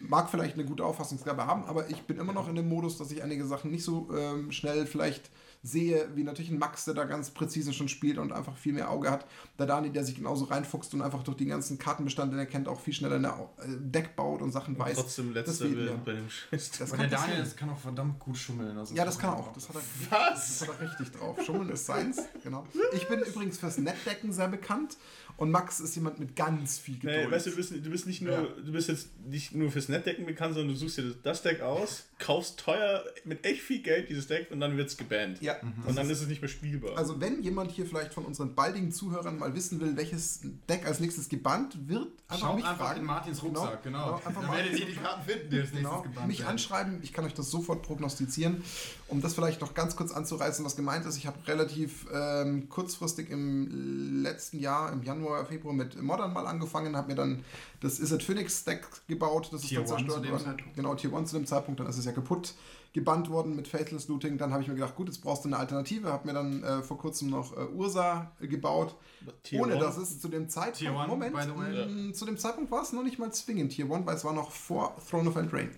mag vielleicht eine gute Auffassungsgabe haben, aber ich bin immer noch in dem Modus, dass ich einige Sachen nicht so ähm, schnell vielleicht sehe, wie natürlich ein Max, der da ganz präzise schon spielt und einfach viel mehr Auge hat. Der Dani, der sich genauso reinfuchst und einfach durch den ganzen Kartenbestand, den er kennt, auch viel schneller ein Deck baut und Sachen Und weiß. trotzdem Das letzter wird mir. bei dem Scheiß. Das der Daniel das kann auch verdammt gut schummeln. Also Ja, das kann er auch. Das hat er, Was? das hat er richtig drauf. Schummeln ist seins, genau. Ich bin übrigens fürs Netdecken sehr bekannt und Max ist jemand mit ganz viel Geduld. Nee, weißt du, du bist, du bist nicht nur, Ja. du bist jetzt nicht nur fürs Netdecken bekannt, sondern du suchst dir das Deck aus, kaufst teuer mit echt viel Geld dieses Deck und dann wird es gebannt. ja, Und dann ist es nicht mehr spielbar. also wenn jemand hier vielleicht von unseren baldigen Zuhörern mal wissen will, welches Deck als nächstes gebannt wird, einfach Schaut mich einfach fragen. in Martins Genau, Rucksack, genau. genau, einfach Dann mal- werdet ihr die Karten finden, die als nächstes Genau, gebannt mich werden. anschreiben, ich kann euch das sofort prognostizieren. Um das vielleicht noch ganz kurz anzureißen, was gemeint ist, ich habe relativ ähm, kurzfristig im letzten Jahr, im Januar, Februar mit Modern mal angefangen, habe mir dann das Is It Phoenix Deck gebaut, das ist Tier dann One zerstört worden. Genau, Tier 1 zu dem Zeitpunkt, dann ist es ja kaputt gebannt worden mit Faithless Looting. Dann habe ich mir gedacht, gut, jetzt brauchst du eine Alternative, habe mir dann äh, vor kurzem noch äh, Ursa gebaut. Tier ohne One? dass es zu dem Zeitpunkt, Tier One, Moment, way. mh, zu dem Zeitpunkt war es noch nicht mal zwingend Tier 1, weil es war noch vor Throne of Eldraine.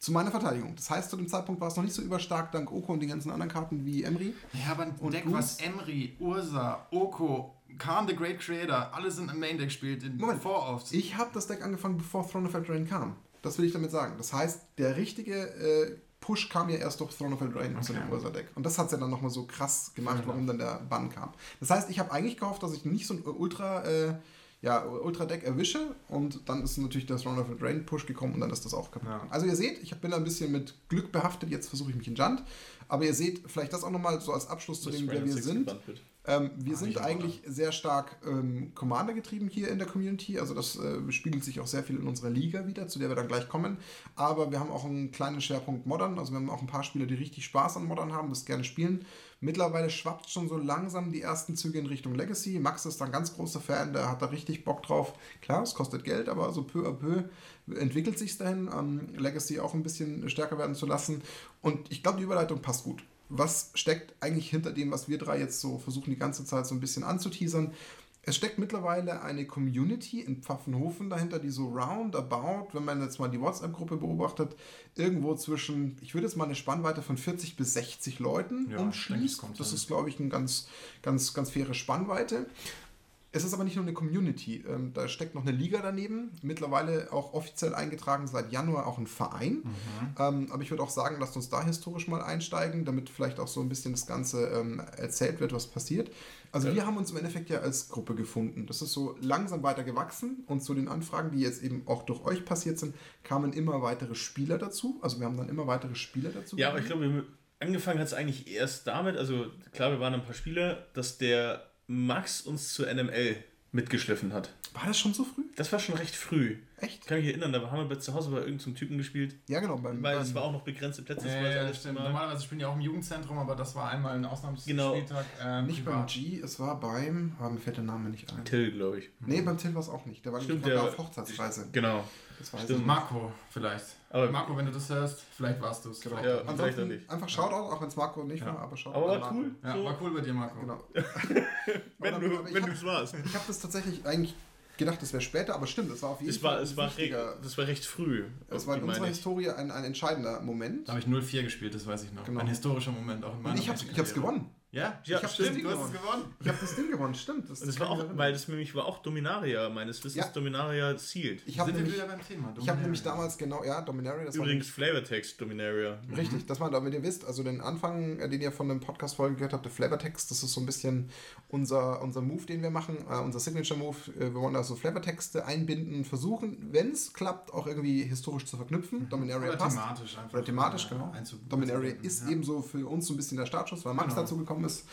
Zu meiner Verteidigung. Das heißt, zu dem Zeitpunkt war es noch nicht so überstark dank Oko und den ganzen anderen Karten wie Emry. Ja, aber ein Und Deck, Goose? was Emry, Ursa, Oko, Khan the Great Creator, alle sind im Main Deck spielt in Moment. Vor-Offs. Ich habe das Deck angefangen, bevor Throne of Eldraine kam. Das will ich damit sagen. Das heißt, der richtige äh, Push kam ja erst durch Throne of Eldraine okay. zu dem Ursa-Deck. Und das hat es ja dann nochmal so krass gemacht, warum dann der Bann kam. Das heißt, ich habe eigentlich gehofft, dass ich nicht so ein Ultra... Äh, ja, Ultra Deck erwische und dann ist natürlich das Round of the Drain Push gekommen und dann ist das auch kaputt. Ja. Also ihr seht, ich bin ein bisschen mit Glück behaftet, jetzt versuche ich mich in Junt, aber ihr seht vielleicht das auch nochmal so als Abschluss zu dem, wer wir sind. Ähm, wir ah, sind eigentlich oder? sehr stark ähm, Commander getrieben hier in der Community. Also das äh, spiegelt sich auch sehr viel in unserer Liga wieder, zu der wir dann gleich kommen. Aber wir haben auch einen kleinen Schwerpunkt Modern. Also wir haben auch ein paar Spieler, die richtig Spaß an Modern haben, das gerne spielen. Mittlerweile schwappt schon so langsam die ersten Züge in Richtung Legacy. Max ist ein ganz großer Fan, der hat da richtig Bock drauf. Klar, es kostet Geld, aber so peu à peu entwickelt sich dahin, ähm, Legacy auch ein bisschen stärker werden zu lassen. Und ich glaube, die Überleitung passt gut was steckt eigentlich hinter dem, was wir drei jetzt so versuchen, die ganze Zeit so ein bisschen anzuteasern. Es steckt mittlerweile eine Community in Pfaffenhofen dahinter, die so roundabout, wenn man jetzt mal die WhatsApp-Gruppe beobachtet, irgendwo zwischen, ich würde jetzt mal eine Spannweite von 40 bis 60 Leuten ja, umschließt. Das ist, glaube ich, eine ganz, ganz, ganz faire Spannweite. Es ist aber nicht nur eine Community, ähm, da steckt noch eine Liga daneben, mittlerweile auch offiziell eingetragen seit Januar auch ein Verein. Mhm. Ähm, aber ich würde auch sagen, lasst uns da historisch mal einsteigen, damit vielleicht auch so ein bisschen das Ganze ähm, erzählt wird, was passiert. Also ja. wir haben uns im Endeffekt ja als Gruppe gefunden. Das ist so langsam weiter gewachsen und zu den Anfragen, die jetzt eben auch durch euch passiert sind, kamen immer weitere Spieler dazu. Also wir haben dann immer weitere Spieler dazu. Ja, aber ich glaube, angefangen hat es eigentlich erst damit, also klar, wir waren ein paar Spieler, dass der Max uns zur NML mitgeschliffen hat. War das schon so früh? Das war schon recht früh. Echt? Ich kann mich erinnern, da haben wir zu Hause bei irgendeinem Typen gespielt. Ja, genau. Beim, Weil es war auch noch begrenzte Plätze. Ja, ja, ja stimmt. Normalerweise spielen die auch im Jugendzentrum, aber das war einmal ein Ausnahmespieltag. Genau. Ähm, nicht beim G, es war beim, haben mir fällt der Name nicht ein. Till, glaube ich. Nee, beim Till war es auch nicht. Der war Stimmt, der, auf Hochzeitsreise. Genau. Das weiß Stimmt. Marco vielleicht. Aber Marco, wenn du das hörst, vielleicht warst du es. Genau. Ja, vielleicht auch nicht. Einfach Shoutout, auch wenn es Marco nicht war, aber Shoutout. Aber war cool. Ja, war cool bei dir, Marco. Genau. wenn du es warst. Ich habe das tatsächlich eigentlich gedacht, das wäre später, aber stimmt, es war auf jeden es Fall. War, es war recht, das war recht früh. Es war in unserer Historie ein, ein entscheidender Moment. Da habe ich 0-4 gespielt, das weiß ich noch. Genau. Ein historischer Moment auch in meiner Und ich habe es gewonnen. Ja, ja ich habe das Ding gewonnen. gewonnen. Ich habe das Ding gewonnen, stimmt. Das, das war auch, weil das nämlich war auch Dominaria, meines Wissens ja. Dominaria Sealed. Ich habe nämlich, beim Thema, ich habe nämlich damals genau, ja, Dominaria. Das Übrigens Flavortext Dominaria. Mhm. Richtig, das war, damit ihr wisst, also den Anfang, äh, den ihr von dem Podcast-Folgen gehört habt, der Flavortext, das ist so ein bisschen unser, unser Move, den wir machen, uh, unser Signature-Move. Äh, wir wollen da so Flavortexte einbinden, versuchen, wenn es klappt, auch irgendwie historisch zu verknüpfen. Mhm. Dominaria Oder passt. thematisch einfach. Oder thematisch, genau. Dominaria ist ja. ebenso für uns so ein bisschen der Startschuss, weil Max genau. dazu gekommen ist.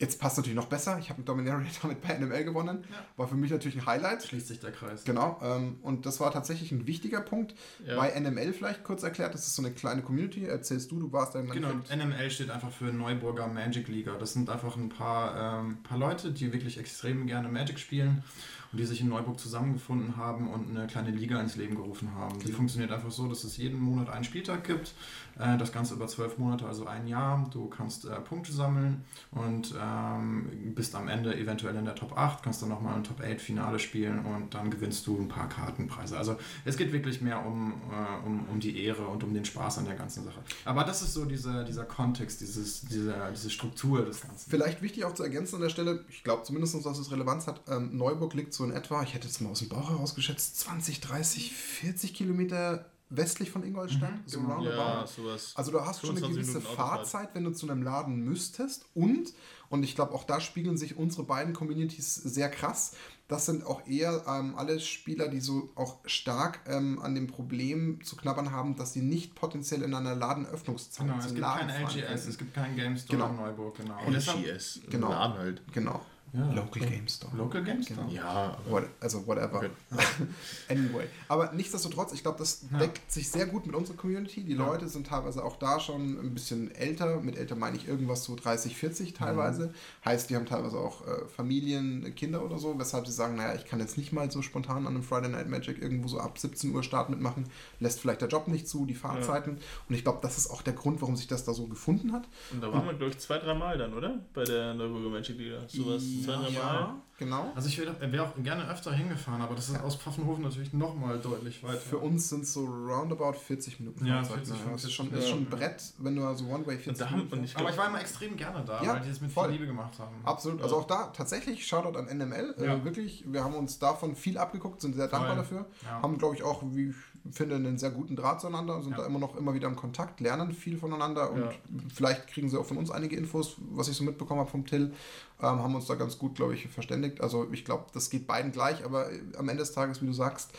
Jetzt passt natürlich noch besser. Ich habe mit Dominaria damit bei NML gewonnen. Ja. War für mich natürlich ein Highlight. Schließt sich der Kreis. Genau. Ähm, und das war tatsächlich ein wichtiger Punkt. Ja. Bei NML vielleicht kurz erklärt, das ist so eine kleine Community. Erzählst du, du warst da im Genau, NML steht einfach für Neuburger Magic Liga. Das sind einfach ein paar, ähm, paar Leute, die wirklich extrem gerne Magic spielen und die sich in Neuburg zusammengefunden haben und eine kleine Liga ins Leben gerufen haben. Die funktioniert einfach so, dass es jeden Monat einen Spieltag gibt, äh, das Ganze über zwölf Monate, also ein Jahr. Du kannst äh, Punkte sammeln und ähm, bist am Ende eventuell in der Top 8, kannst dann nochmal ein Top 8 Finale spielen und dann gewinnst du ein paar Kartenpreise. Also es geht wirklich mehr um, äh, um, um die Ehre und um den Spaß an der ganzen Sache. Aber das ist so diese, dieser Kontext, dieses, diese, diese Struktur des Ganzen. Vielleicht wichtig auch zu ergänzen an der Stelle, ich glaube zumindest, dass es Relevanz hat, ähm, Neuburg liegt so in etwa, ich hätte jetzt mal aus dem Bauch heraus geschätzt, 20, 30, 40 Kilometer westlich von Ingolstadt, mhm, so genau. roundabout. Ja, sowas. Also du hast schon eine gewisse Fahrzeit, wenn du zu einem Laden müsstest. Und, und ich glaube, auch da spiegeln sich unsere beiden Communities sehr krass. Das sind auch eher ähm, alle Spieler, die so auch stark ähm, an dem Problem zu knabbern haben, dass sie nicht potenziell in einer Ladenöffnungszeit genau, es gibt Laden kein LGS, es gibt kein Game Store genau. in Neuburg, genau. LGS, genau. Laden halt. Genau. Ja, Local okay. Game Store. Local Game Store? Genau. Ja. What, also whatever. Okay. anyway. Aber nichtsdestotrotz, ich glaube, das ja. deckt sich sehr gut mit unserer Community. Die ja. Leute sind teilweise auch da schon ein bisschen älter. Mit älter meine ich irgendwas so 30, 40 teilweise. Mhm. Heißt, die haben teilweise auch äh, Familien, Kinder oder so, weshalb sie sagen, naja, ich kann jetzt nicht mal so spontan an einem Friday Night Magic irgendwo so ab 17 Uhr Start mitmachen. Lässt vielleicht der Job nicht zu, die Fahrzeiten. Und ich glaube, das ist auch der Grund, warum sich das da so gefunden hat. Und da waren wir, glaube ich, zwei, drei Mal dann, oder? Bei der Neuburger Magic Liga. Sowas zwei, drei ja, genau. Also ich wäre auch gerne öfter hingefahren, aber das ist aus Pfaffenhofen natürlich nochmal deutlich weiter. Für uns sind es so roundabout 40 Minuten ja, 40, ne? Das ist schon, ist schon ein Brett, wenn du also One-Way 40 Minuten ich Aber ich war immer extrem gerne da, ja, weil die es mit voll. viel Liebe gemacht haben. Absolut. Also auch da tatsächlich Shoutout an NML. Äh, wirklich, wir haben uns davon viel abgeguckt, sind sehr dankbar voll. dafür. Haben, glaube ich, auch, wie finde, einen sehr guten Draht zueinander, sind Ja. da immer noch immer wieder im Kontakt, lernen viel voneinander und Ja. vielleicht kriegen sie auch von uns einige Infos, was ich so mitbekommen habe vom Till, ähm, haben uns da ganz gut, glaube ich, verständigt. Also ich glaube, das geht beiden gleich, aber äh, am Ende des Tages, wie du sagst,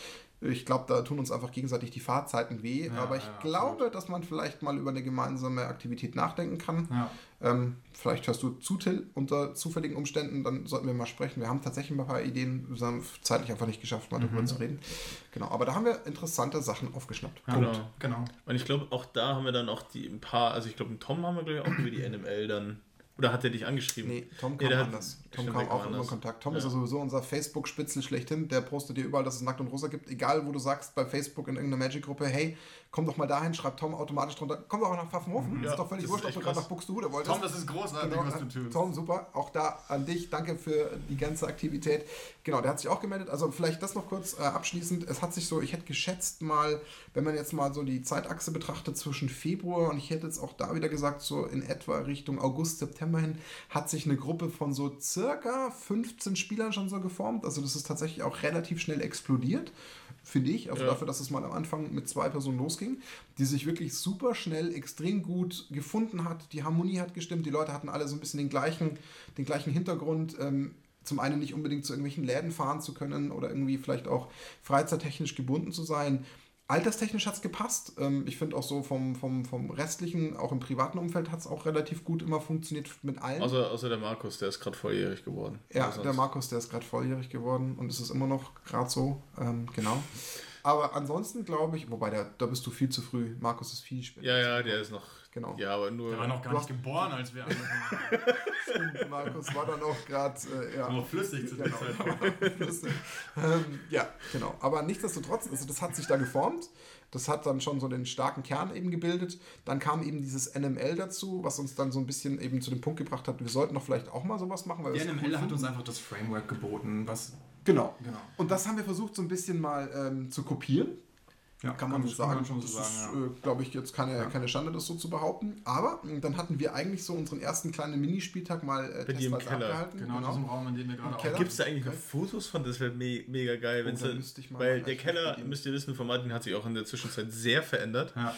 ich glaube, da tun uns einfach gegenseitig die Fahrzeiten weh. Ja, aber ich ja, glaube, absolut. dass man vielleicht mal über eine gemeinsame Aktivität nachdenken kann. Ja. Ähm, vielleicht hörst du zu, Till, unter zufälligen Umständen, dann sollten wir mal sprechen. Wir haben tatsächlich ein paar Ideen, wir haben zeitlich einfach nicht geschafft, mal darüber Mhm. zu reden. Genau, aber da haben wir interessante Sachen aufgeschnappt. Ja, Genau. Genau. Und ich glaube, auch da haben wir dann auch die ein paar, also ich glaube, mit Tom haben wir, glaube ich, auch über die NML dann. Oder hat er dich angeschrieben? Nee, Tom Nee, kam hat- anders. Tom kam auch immer in. Kontakt. Tom Ja. ist ja sowieso unser Facebook-Spitzel schlechthin. Der postet dir überall, dass es Nackt und Rosa gibt. Egal, wo du sagst, bei Facebook in irgendeiner Magic-Gruppe, hey, komm doch mal dahin, schreibt Tom automatisch drunter. Komm doch nach Pfaffenhofen. Ja, ist doch völlig wurscht, ob du gerade nach Buxtehude wolltest. Tom, das ist großartig, Genau, was du äh, tust. Tom, super. Auch da an dich. Danke für die ganze Aktivität. Genau, der hat sich auch gemeldet. Also vielleicht das noch kurz äh, abschließend. Es hat sich so, ich hätte geschätzt mal, wenn man jetzt mal so die Zeitachse betrachtet zwischen Februar und ich hätte jetzt auch da wieder gesagt, so in etwa Richtung August, September hin, hat sich eine Gruppe von so circa 15 Spielern schon so geformt. Also das ist tatsächlich auch relativ schnell explodiert, finde ich. Also Ja. dafür, dass es mal am Anfang mit zwei Personen losging, die sich wirklich super schnell, extrem gut gefunden hat. Die Harmonie hat gestimmt, die Leute hatten alle so ein bisschen den gleichen, den gleichen Hintergrund. Ähm, zum einen nicht unbedingt zu irgendwelchen Läden fahren zu können oder irgendwie vielleicht auch freizeittechnisch gebunden zu sein. Alterstechnisch hat es gepasst. Ähm, ich finde auch so vom, vom, vom restlichen, auch im privaten Umfeld hat es auch relativ gut immer funktioniert mit allen. Außer, außer der Markus, der ist gerade volljährig geworden. Ja, sonst- der Markus, der ist gerade volljährig geworden und es ist immer noch gerade so, ähm, genau. Aber ansonsten glaube ich, wobei der, da bist du viel zu früh. Markus ist viel später. Ja, ja, der ist noch. Genau. Ja, aber nur. Der war noch gar Du nicht geboren, als wir angefangen haben. Stimmt, Markus war dann auch gerade, äh, ja. Nur flüssig zu der Genau. Zeit. Lustig. ähm, ja, genau. Aber nichtsdestotrotz, also das hat sich da geformt. Das hat dann schon so den starken Kern eben gebildet. Dann kam eben dieses NML dazu, was uns dann so ein bisschen eben zu dem Punkt gebracht hat, wir sollten doch vielleicht auch mal sowas machen. Weil Die NML cool hat finden. uns einfach das Framework geboten, was. Genau. Genau. Und das haben wir versucht so ein bisschen mal ähm, zu kopieren. Ja, Kann man so sagen. schon so das sagen, ist, äh, glaube ich, jetzt keine, Ja. keine Schande, das so zu behaupten. Aber mh, dann hatten wir eigentlich so unseren ersten kleinen Minispieltag mal äh, Bei Keller. abgehalten. Genau, in diesem Raum, in dem wir gerade auch. Gibt es da eigentlich Okay. noch Fotos von? Das wäre me mega geil. Oh, mal weil der Keller, müsst ihr wissen, von Martin hat sich auch in der Zwischenzeit sehr verändert. Ja.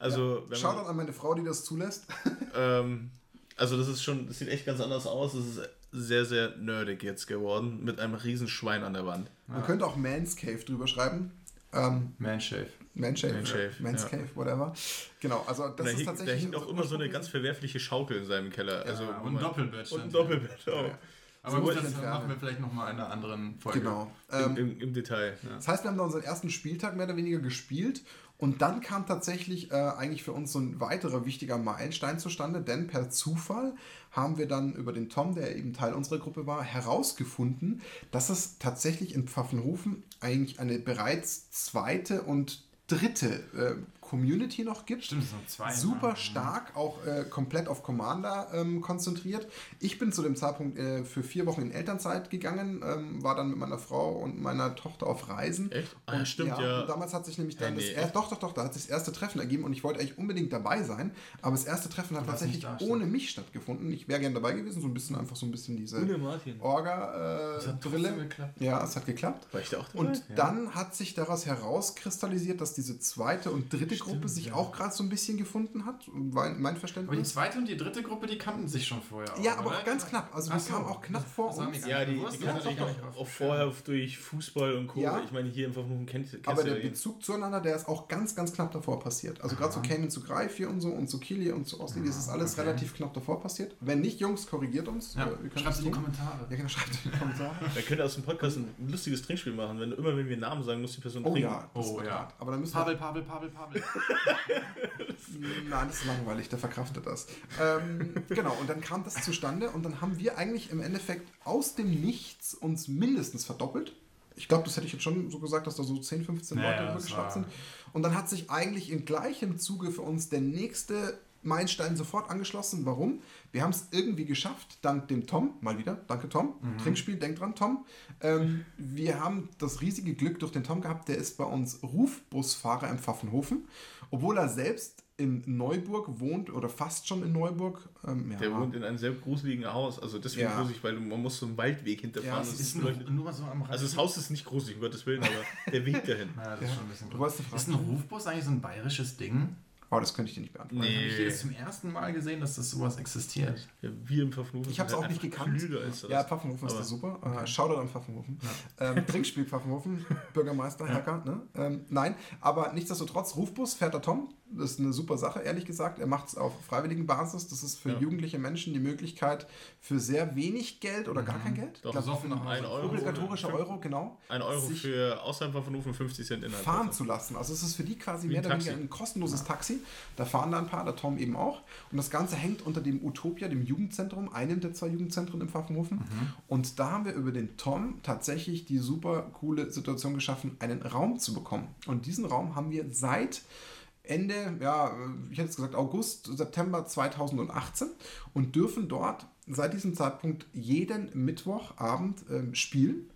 Also, wenn Shoutout man, an meine Frau, die das zulässt. ähm, also das ist schon, das sieht echt ganz anders aus. Es ist sehr, sehr nerdig jetzt geworden mit einem riesen Schwein an der Wand. Man könnte auch Man's Cave drüber schreiben. Ähm, Manshave. Man's Cave, Man's Cave, ja. Whatever. Genau, also das da, ist hing, da tatsächlich. hing auch immer so eine ganz verwerfliche Schaukel in seinem Keller. also, Ja, wo und ein Doppelbett. Und ein Doppelbett auch. Ja. Aber So gut, muss das entfernen. machen wir vielleicht nochmal in einer anderen Folge. Genau. Im, Ähm, im, Im Detail. Das heißt, wir haben da unseren ersten Spieltag mehr oder weniger gespielt und dann kam tatsächlich äh, eigentlich für uns so ein weiterer wichtiger Meilenstein zustande, denn per Zufall haben wir dann über den Tom, der eben Teil unserer Gruppe war, herausgefunden, dass es tatsächlich in Pfaffenhofen eigentlich eine bereits zweite und dritte äh, Community noch gibt. Stimmt, es sind zwei. Super ne? stark, auch äh, komplett auf Commander ähm, konzentriert. Ich bin zu dem Zeitpunkt äh, für vier Wochen in Elternzeit gegangen, ähm, war dann mit meiner Frau und meiner Tochter auf Reisen. Echt? Ah, Und stimmt, ja. Und damals hat sich nämlich dann Hey, nee, das erste, doch, doch, doch, da hat sich das erste Treffen ergeben und ich wollte eigentlich unbedingt dabei sein, aber das erste Treffen hat tatsächlich ohne mich stattgefunden. Ich wäre gerne dabei gewesen, so ein bisschen einfach so ein bisschen diese. Das Orga-Brille. geklappt. ja, es hat geklappt. War ich da auch dabei? Und dann hat sich daraus herauskristallisiert, dass diese zweite und dritte Gruppe sich auch gerade so ein bisschen gefunden hat, mein Aber die Verständnis. zweite und die dritte Gruppe, die kannten sich schon vorher. Ja, auch, aber oder? auch ganz knapp. Also Ach die so. kamen auch knapp vor mir uns. Ja, die, die kannten sich auch, auch vorher durch Fußball und Co. Ja. Ich meine, hier einfach nur kennt, kennst Aber der ja. Bezug zueinander, der ist auch ganz, ganz knapp davor passiert. Also gerade so Cayman zu Greif hier und so und zu Kili und zu Osli, das ist alles okay. relativ knapp davor passiert. Wenn nicht, Jungs, korrigiert uns. Ja, Äh, schreibt in die. Kommentare. Ja, genau, schreibt in die Kommentare. Wir können aus dem Podcast ein lustiges Trinkspiel machen. Wenn immer wenn wir Namen sagen, muss die Person Oh trinken. ja, das Oh ja. Aber dann müssen Pavel, Pavel, Pavel, Pavel. Nein, das ist langweilig, der verkraftet das. Ähm, genau, und dann kam das zustande und dann haben wir eigentlich im Endeffekt aus dem Nichts uns mindestens verdoppelt. Ich glaube, das hätte ich jetzt schon so gesagt, dass da so 10, 15 Naja, Leute war- sind. Und dann hat sich eigentlich in gleichem Zuge für uns der nächste Meilenstein sofort angeschlossen. Warum? Wir haben es irgendwie geschafft, dank dem Tom, mal wieder, danke Tom, Trinkspiel, denk dran Tom. Ähm, wir haben das riesige Glück durch den Tom gehabt, der ist bei uns Rufbusfahrer im Pfaffenhofen, obwohl er selbst in Neuburg wohnt oder fast schon in Neuburg. Ähm, ja. Der wohnt in einem sehr gruseligen Haus. Also deswegen Ja. gruselig, weil man muss so einen Waldweg hinterfahren. Ja, es das ist nur, nur so am Rand. also das Haus ist nicht gruselig, um Gottes Willen, aber der Weg dahin. Ja, das Ja. ist schon ein bisschen Du Ist ein Rufbus eigentlich so ein bayerisches Ding? Oh, das könnte ich dir nicht beantworten. Nee. Habe ich jetzt zum ersten Mal gesehen, dass das sowas existiert. Ja, wir im Pfaffenhofen Ich habe es auch nicht gekannt. klüger als das. Ja, Pfaffenhofen ist das super. Äh, Shoutout an Pfaffenhofen. Ähm, Trinkspiel Pfaffenhofen, Bürgermeister, Hacker. Ne? Ähm, nein, aber nichtsdestotrotz, Rufbus fährt der Tom. Das ist eine super Sache, ehrlich gesagt. Er macht es auf freiwilligen Basis. Das ist für Ja. jugendliche Menschen die Möglichkeit, für sehr wenig Geld oder gar Mhm. kein Geld, Doch, glaub, nach Hause. ein Euro. obligatorischer fünf- Euro, genau, Ein Euro für außerhalb Pfaffenhofen, 50 Cent innerhalb. fahren zu lassen. Also es ist für die quasi mehr oder weniger ein kostenloses Taxi. Da fahren da ein paar, der Tom eben auch. Und das Ganze hängt unter dem Utopia, dem Jugendzentrum, einem der zwei Jugendzentren im Pfaffenhofen. Und da haben wir über den Tom tatsächlich die super coole Situation geschaffen, einen Raum zu bekommen. Und diesen Raum haben wir seit Ende, ja, ich hätte jetzt gesagt August, September 2018 und dürfen dort seit diesem Zeitpunkt jeden Mittwochabend ähm, spielen.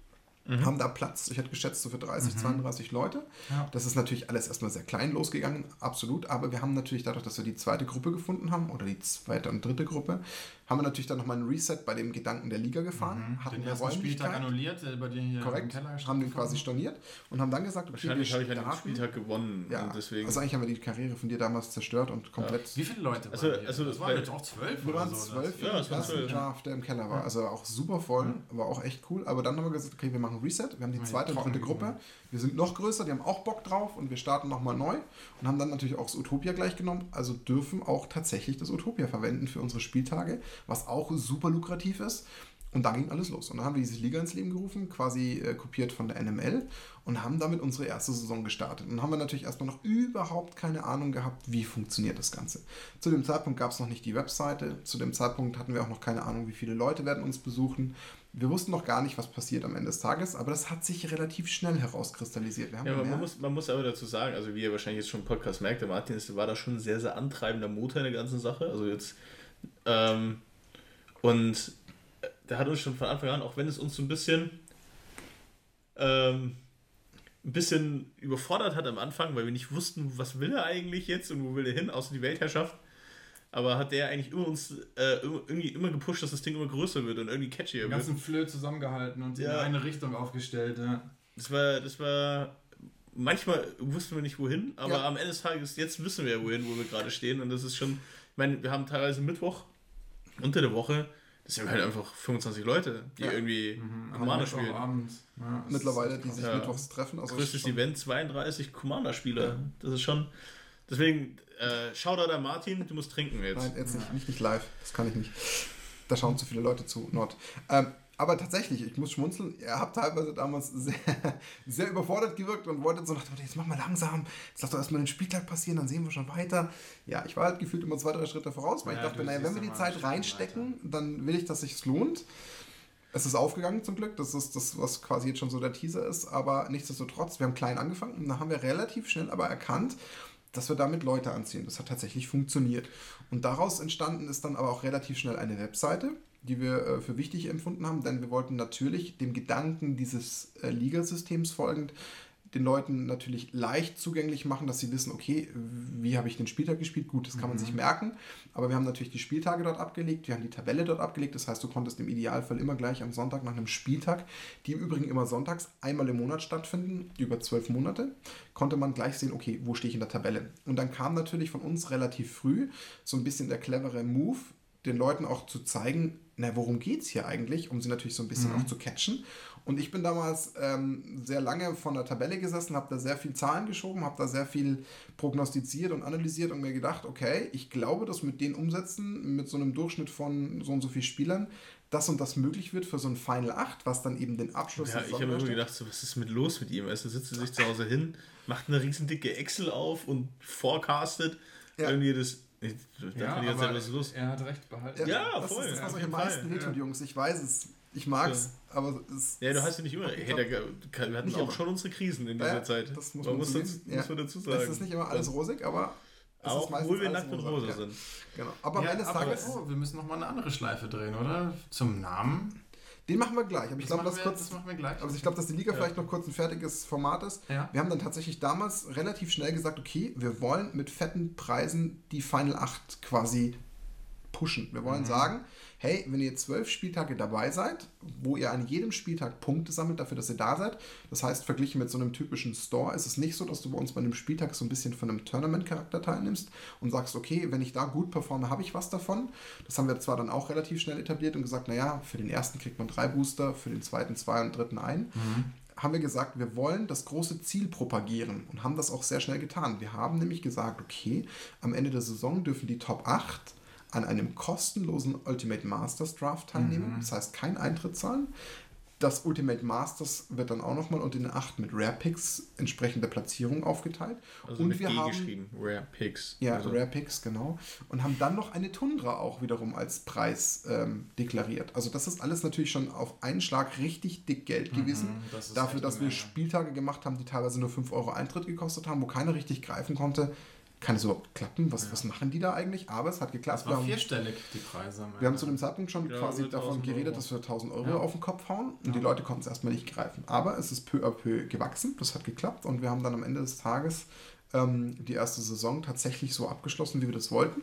Haben da Platz, ich hätte geschätzt, so für 30, 32 Leute. Ja. Das ist natürlich alles erstmal sehr klein losgegangen, absolut. Aber wir haben natürlich dadurch, dass wir die zweite Gruppe gefunden haben oder die zweite und dritte Gruppe, haben wir natürlich dann nochmal ein Reset bei dem Gedanken der Liga gefahren. Hatten Den wir ersten Spieltag annulliert, der bei dir hier korrekt, im Keller haben den quasi storniert und haben dann gesagt, okay, Wahrscheinlich wir habe ich an dem. Spieltag gewonnen. Ja, und deswegen. also eigentlich haben wir die Karriere von dir damals zerstört und komplett hat. Wie viele Leute Also- waren hier? also das waren jetzt auch zwölf Wir oder waren so. zwölf Ja, ja, zwölf. Draft, der im Keller war. Also auch super voll, war auch echt cool. Aber dann haben wir gesagt, okay, wir machen Reset. Wir haben die Ja, zweite und dritte Gruppe. Wir sind noch größer, die haben auch Bock drauf und wir starten nochmal neu und haben dann natürlich auch das Utopia gleich genommen. Also dürfen auch tatsächlich das Utopia verwenden für unsere Spieltage, was auch super lukrativ ist. Und dann ging alles los. Und dann haben wir diese Liga ins Leben gerufen, quasi äh, kopiert von der NML und haben damit unsere erste Saison gestartet. Und dann haben wir natürlich erstmal noch überhaupt keine Ahnung gehabt, wie funktioniert das Ganze. Zu dem Zeitpunkt gab es noch nicht die Webseite. Zu dem Zeitpunkt hatten wir auch noch keine Ahnung, wie viele Leute werden uns besuchen. Wir wussten noch gar nicht, was passiert am Ende des Tages, aber das hat sich relativ schnell herauskristallisiert. Wir haben Ja, aber man muss, man muss aber dazu sagen, also wie ihr wahrscheinlich jetzt schon im Podcast merkt, der Martin ist, war da schon ein sehr, sehr antreibender Motor in der ganzen Sache. Also jetzt, ähm, und der hat uns schon von Anfang an, auch wenn es uns so ein bisschen, ähm, ein bisschen überfordert hat am Anfang, weil wir nicht wussten, was will er eigentlich jetzt und wo will er hin, außer die Weltherrschaft. Aber hat der eigentlich immer uns äh, irgendwie immer gepusht, dass das Ding immer größer wird und irgendwie catchier Den wird. ganzen Flöhe zusammengehalten und Ja. in eine Richtung aufgestellt. Ja. Das war, das war. Manchmal wussten wir nicht wohin, aber Ja. am Ende des Tages, jetzt wissen wir ja wohin, wo wir gerade stehen. Und das ist schon, ich meine, wir haben teilweise Mittwoch unter der Woche, das sind halt einfach 25 Leute, die Ja. irgendwie Mhm. Commander spielen. Abend. Ja, das mittlerweile, die sich Ja. mittwochs treffen. Also Größtes Event, 32 Commander-Spieler. Das ist schon. Deswegen, äh, Shoutout an Martin, du musst trinken jetzt. Nein, jetzt nicht, nicht, nicht live. Das kann ich nicht. Da schauen zu viele Leute zu. Not. Ähm, aber tatsächlich, ich muss schmunzeln, ihr habt teilweise damals sehr, sehr überfordert gewirkt und wolltet so nach dem jetzt mach mal langsam, jetzt lass doch erstmal den Spieltag passieren, dann sehen wir schon weiter. Ja, ich war halt gefühlt immer zwei, drei Schritte voraus, weil Ja, ich dachte, naja, wenn wir die Zeit reinstecken, dann will ich, dass sich lohnt. Es ist aufgegangen zum Glück, das ist das, was quasi jetzt schon so der Teaser ist, aber nichtsdestotrotz, wir haben klein angefangen und dann haben wir relativ schnell aber erkannt, dass wir damit Leute anziehen. Das hat tatsächlich funktioniert. Und daraus entstanden ist dann aber auch relativ schnell eine Webseite, die wir äh, für wichtig empfunden haben, denn wir wollten natürlich dem Gedanken dieses äh, Ligasystems folgend den Leuten natürlich leicht zugänglich machen, dass sie wissen, okay, wie habe ich den Spieltag gespielt? Gut, das kann man sich merken, aber wir haben natürlich die Spieltage dort abgelegt, wir haben die Tabelle dort abgelegt, das heißt, du konntest im Idealfall immer gleich am Sonntag nach einem Spieltag, die im Übrigen immer sonntags einmal im Monat stattfinden, über zwölf Monate, konnte man gleich sehen, okay, wo stehe ich in der Tabelle? Und dann kam natürlich von uns relativ früh so ein bisschen der clevere Move, den Leuten auch zu zeigen, na, worum geht es hier eigentlich, um sie natürlich so ein bisschen auch zu catchen. Und ich bin damals ähm, sehr lange von der Tabelle gesessen, habe da sehr viel Zahlen geschoben, habe da sehr viel prognostiziert und analysiert und mir gedacht, okay, ich glaube, dass mit den Umsätzen, mit so einem Durchschnitt von so und so vielen Spielern, das und das möglich wird für so ein Final 8, was dann eben den Abschluss Ja, der ich habe mir immer gedacht, so, was ist mit los mit ihm? Also sitzt er sich zu Hause hin, macht eine riesen dicke Excel auf und forecastet Ja. irgendwie das. Ich dachte Ja, die ganze Zeit, aber was ist los? er hat recht behalten. Ja, das voll, ist das, was euch am meisten ja. Jungs. Ich weiß es. Ich mag's, aber es Ja, du hast ja nicht immer. Hey, da, wir hatten auch immer. schon unsere Krisen in dieser Ja, Zeit. das muss man, man muss, dazu, Ja. muss man dazu sagen. Es ist nicht immer alles rosig, aber es ist auch meistens obwohl wir nackt und rosa, ja. sind. Genau. Aber am Ja, aber Tages, oh, wir müssen noch mal eine andere Schleife drehen, oder? Zum Namen. Den machen wir gleich. Aber ich Das glaube, kurz. das machen wir gleich. Also ich glaube, dass die Liga Ja. vielleicht noch kurz ein fertiges Format ist. Ja. Wir haben dann tatsächlich damals relativ schnell gesagt, okay, wir wollen mit fetten Preisen die Final 8 quasi pushen. Wir wollen Mhm. sagen, hey, wenn ihr zwölf Spieltage dabei seid, wo ihr an jedem Spieltag Punkte sammelt dafür, dass ihr da seid, das heißt, verglichen mit so einem typischen Store ist es nicht so, dass du bei uns bei einem Spieltag so ein bisschen von einem Tournament-Charakter teilnimmst und sagst, okay, wenn ich da gut performe, habe ich was davon. Das haben wir zwar dann auch relativ schnell etabliert und gesagt, naja, für den ersten kriegt man drei Booster, für den zweiten zwei und dritten ein Mhm. haben wir gesagt, wir wollen das große Ziel propagieren und haben das auch sehr schnell getan. Wir haben nämlich gesagt, okay, am Ende der Saison dürfen die Top 8 an einem kostenlosen Ultimate Masters Draft teilnehmen. Mhm. Das heißt, kein Eintritt zahlen. Das Ultimate Masters wird dann auch nochmal unter den 8 mit Rare Picks entsprechend der Platzierung aufgeteilt. Also und mit wir G haben geschrieben. Rare Picks. ja, also, Rare Picks, genau. Und haben dann noch eine Tundra auch wiederum als Preis ähm, deklariert. Also das ist alles natürlich schon auf einen Schlag richtig dick Geld gewesen. Mhm, das Dafür, dass wir. Spieltage gemacht haben, die teilweise nur 5 Euro Eintritt gekostet haben, wo keiner richtig greifen konnte. Kann es überhaupt klappen? Was, Ja. was machen die da eigentlich? Aber es hat geklappt. Das Wir war haben, vierstellig, die Preise. wir haben zu dem Zeitpunkt schon Ja, quasi davon 1000 geredet, Euro. dass wir 1000 Euro Ja. auf den Kopf hauen und Ja. die Leute konnten es erstmal nicht greifen. Aber es ist peu à peu gewachsen, das hat geklappt und wir haben dann am Ende des Tages ähm, die erste Saison tatsächlich so abgeschlossen, wie wir das wollten.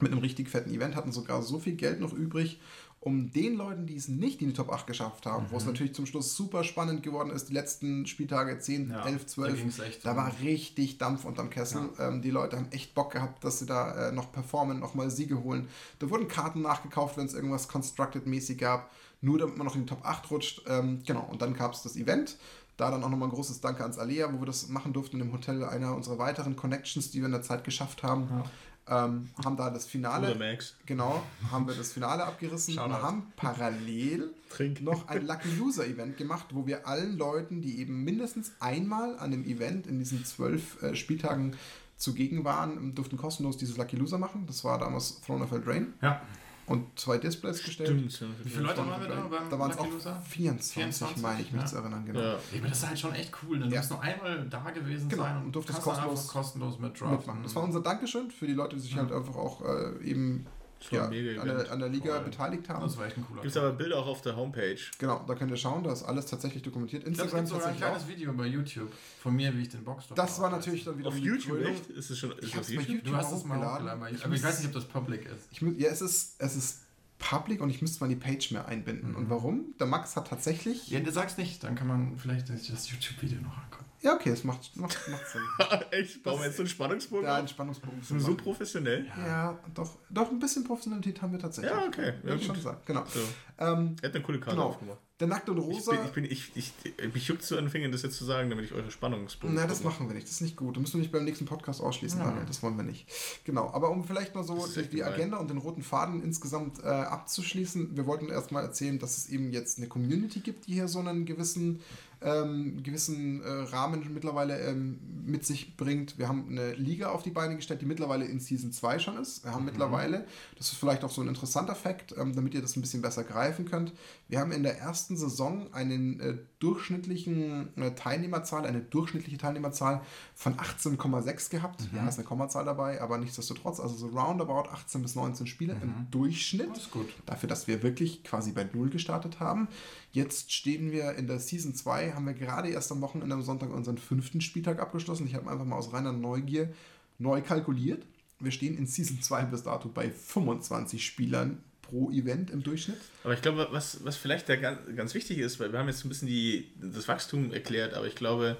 Mit einem richtig fetten Event, hatten sogar so viel Geld noch übrig, um den Leuten, die es nicht in die Top 8 geschafft haben, wo es Mhm. natürlich zum Schluss super spannend geworden ist, die letzten Spieltage 10, Ja, 11, 12, Da da war richtig Dampf unterm Kessel. Ähm, die Leute haben echt Bock gehabt, dass sie da äh, noch performen, nochmal Siege holen. Da wurden Karten nachgekauft, wenn es irgendwas Constructed-mäßig gab, nur damit man noch in die Top 8 rutscht. Ähm, genau, und dann gab es das Event. Da dann auch nochmal ein großes Danke ans Alea, wo wir das machen durften im Hotel, einer unserer weiteren Connections, die wir in der Zeit geschafft haben. Ja. Ähm, haben da das Oder Finale, Max. genau, haben wir das Finale abgerissen und Shoutout. haben parallel Trink. noch ein Lucky Loser Event gemacht, wo wir allen Leuten, die eben mindestens einmal an dem Event in diesen zwölf äh, Spieltagen zugegen waren, durften kostenlos dieses Lucky Loser machen. Das war damals Throne of Eldraine Ja. Und zwei Displays gestellt. Stimmt. ja. Wie viele Leute waren wir da beim Da waren es auch Loser? 24, 24, meine ich mich ja. zu erinnern, genau. Ja. Ja, aber das ist halt schon echt cool. Ne? Du Ja. musst nur einmal da gewesen Genau, sein und durftest kostenlos kostenlos. Mitmachen. Das war unser Dankeschön für die Leute, die sich Ja. halt einfach auch äh, eben ja, an, der, an der Liga Voll. beteiligt haben. Das war echt ein cooler Gibt es aber Bilder auch auf der Homepage. Genau, da könnt ihr schauen, da ist alles tatsächlich dokumentiert. Ich Instagram gibt sogar ein tatsächlich auch. kleines Video bei YouTube von mir, wie ich den Boxstop Das war natürlich dann wieder Auf die YouTube, Krönung. echt? Ist es schon ist Ich bei YouTube? YouTube Du hast es mal hochgeladen. hochgeladen, aber Ich ich, ich weiß nicht, ob das public ist. Ich, ja, es ist, es ist public und ich müsste mal die Page mehr einbinden. Mhm. Und warum? Der Max hat tatsächlich. Ja, du sagst nicht, dann kann man vielleicht das YouTube-Video noch angucken. Ja, okay, es macht, macht, macht Sinn. echt? Bauen wir jetzt so einen Spannungsbogen Da auf? ein Spannungsbogen zu So, so professionell? Ja, doch, doch ein bisschen Professionalität haben wir tatsächlich. Ja, okay. Ja, ich schon gut. sagen. Genau. So. Ähm, Er hat eine coole Karte Genau. aufgemacht. der Nackte und Ich Rosa. bin, ich bin, ich, ich, ich, mich juckt so an den Fingern, das jetzt zu sagen, damit ich eure Spannungsbogen. Nein, das machen wir nicht. Das ist nicht gut. Da müssen wir nicht beim nächsten Podcast ausschließen, Ja. Daniel. Das wollen wir nicht. Genau. Aber um vielleicht mal so die, die. Agenda und den roten Faden insgesamt äh, abzuschließen. Wir wollten erstmal erzählen, dass es eben jetzt eine Community gibt, die hier so einen gewissen, ähm, gewissen äh, Rahmen mittlerweile ähm, mit sich bringt. Wir haben eine Liga auf die Beine gestellt, die mittlerweile in Season 2 schon ist. Wir haben Mhm. mittlerweile, das ist vielleicht auch so ein interessanter Fakt, ähm, damit ihr das ein bisschen besser greifen könnt. Wir haben in der ersten Saison einen äh, durchschnittlichen äh, Teilnehmerzahl, eine durchschnittliche Teilnehmerzahl von 18,6 gehabt. Mhm. Ja, ist eine Kommazahl dabei, aber nichtsdestotrotz, also so roundabout 18 bis 19 Spieler im Mhm. Durchschnitt. Das ist gut. Dafür, dass wir wirklich quasi bei Null gestartet haben. Jetzt stehen wir in der Season 2, haben wir gerade erst am Wochenende am Sonntag unseren fünften Spieltag abgeschlossen. Ich habe einfach mal aus reiner Neugier neu kalkuliert. Wir stehen in Season 2 bis dato bei 25 Spielern pro Event im Durchschnitt. Aber ich glaube, was, was vielleicht da ganz, ganz wichtig ist, weil wir haben jetzt ein bisschen die, das Wachstum erklärt, aber ich glaube,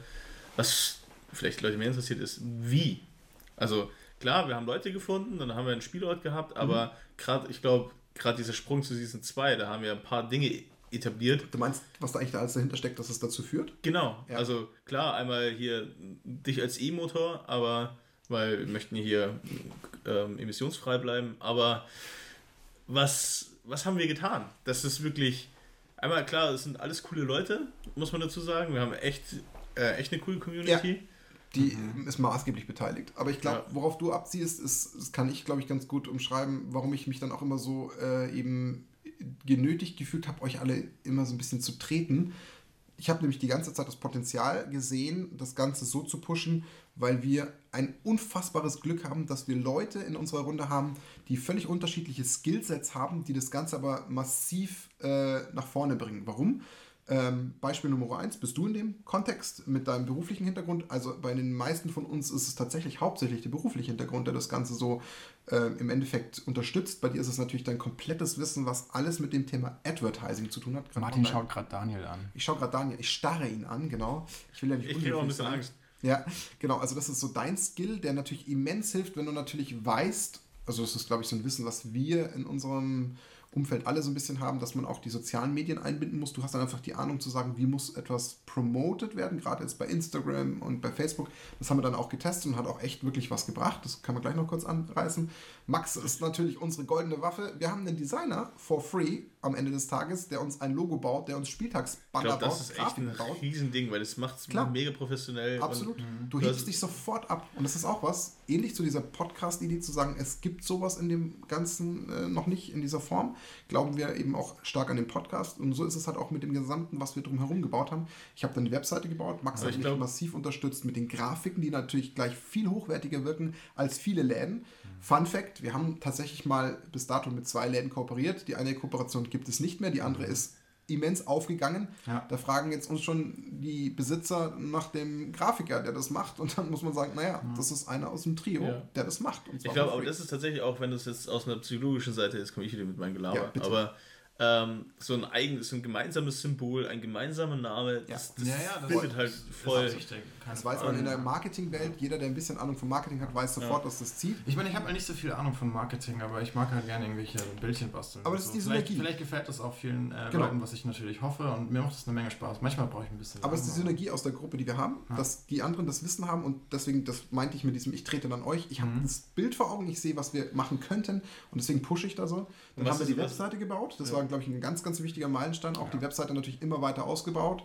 was vielleicht Leute mehr interessiert, ist, wie. Also klar, wir haben Leute gefunden, dann haben wir einen Spielort gehabt, aber gerade, ich glaube, gerade dieser Sprung zu Season 2, da haben wir ein paar Dinge etabliert. Du meinst, was da eigentlich da alles dahinter steckt, dass es dazu führt? Genau, Ja. also klar, einmal hier dich als E-Motor, aber weil wir möchten hier ähm, emissionsfrei bleiben, aber was, was haben wir getan? Das ist wirklich, einmal klar, es sind alles coole Leute, muss man dazu sagen. Wir haben echt, äh, echt eine coole Community. Die ist maßgeblich beteiligt. Aber ich glaube, Ja. worauf du abziehst, ist, das kann ich, glaube ich, ganz gut umschreiben, warum ich mich dann auch immer so äh, eben genötigt gefühlt habe, euch alle immer so ein bisschen zu treten. ich habe nämlich die ganze Zeit das Potenzial gesehen, das Ganze so zu pushen, weil wir ein unfassbares Glück haben, dass wir Leute in unserer Runde haben, die völlig unterschiedliche Skillsets haben, die das Ganze aber massiv äh, nach vorne bringen. Warum? Ähm, Beispiel Nummer eins, bist du in dem Kontext mit deinem beruflichen Hintergrund? Also bei den meisten von uns ist es tatsächlich hauptsächlich der berufliche Hintergrund, der das Ganze so äh, im Endeffekt unterstützt. Bei dir ist es natürlich dein komplettes Wissen, was alles mit dem Thema Advertising zu tun hat. Martin schaut gerade Daniel an. Ich schaue gerade Daniel, ich starre ihn an, genau. Ich will ja nicht Ich kriege auch ein bisschen sein. Angst. Ja, genau. Also das ist so dein Skill, der natürlich immens hilft, wenn du natürlich weißt, also das ist, glaube ich, so ein Wissen, was wir in unserem Umfeld alle so ein bisschen haben, dass man auch die sozialen Medien einbinden muss. Du hast dann einfach die Ahnung zu sagen, wie muss etwas promoted werden, gerade jetzt bei Instagram und bei Facebook. Das haben wir dann auch getestet und hat auch echt wirklich was gebracht. Das kann man gleich noch kurz anreißen. Max ist natürlich unsere goldene Waffe. Wir haben einen Designer for free am Ende des Tages, der uns ein Logo baut, der uns Ich Spieltagsbanner glaube, baut, das ist echt ein Grafiken baut. Riesending, weil das macht es mega professionell. Absolut. Und Du hebst dich sofort ab. Und das ist auch was, ähnlich zu dieser Podcast-Idee zu sagen, es gibt sowas in dem Ganzen äh, noch nicht in dieser Form. Glauben wir eben auch stark an den Podcast. Und so ist es halt auch mit dem Gesamten, was wir drumherum gebaut haben. Ich habe dann die Webseite gebaut. Max hat ich mich massiv unterstützt mit den Grafiken, die natürlich gleich viel hochwertiger wirken als viele Läden. Fun Fact, wir haben tatsächlich mal bis dato mit zwei Läden kooperiert. Die eine Kooperation gibt es nicht mehr, die andere ist immens aufgegangen. Ja. Da fragen jetzt uns schon die Besitzer nach dem Grafiker, der das macht. Und dann muss man sagen, naja, das ist einer aus dem Trio, Ja. der das macht. Und Ich glaube, aber das ist tatsächlich auch, wenn das jetzt aus einer psychologischen Seite ist, komme ich wieder mit meinem Gelaber. Ja, aber ähm, so ein eigenes, so ein gemeinsames Symbol, ein gemeinsamer Name, das, das Ja, ja, das bildet halt voll. Ist keine Das weiß man in der Marketingwelt. Jeder, der ein bisschen Ahnung vom Marketing hat, weiß sofort, dass das zieht. Ich meine, ich habe halt nicht so viel Ahnung von Marketing, aber ich mag halt gerne irgendwelche Bildchen basteln. Aber das ist so. die vielleicht, Synergie. vielleicht gefällt das auch vielen äh, Genau. Leuten, was ich natürlich hoffe und mir macht das eine Menge Spaß. Manchmal brauche ich ein bisschen. Aber es ist die Synergie aus der Gruppe, die wir haben, Ja. dass die anderen das Wissen haben und deswegen, das meinte ich mit diesem, ich trete dann euch, ich habe Mhm. das Bild vor Augen, ich sehe, was wir machen könnten und deswegen pushe ich da so. Dann haben wir ist die was? Webseite gebaut, das Ja. War, glaube ich, ein ganz, ganz wichtiger Meilenstein, auch die Webseite natürlich immer weiter ausgebaut.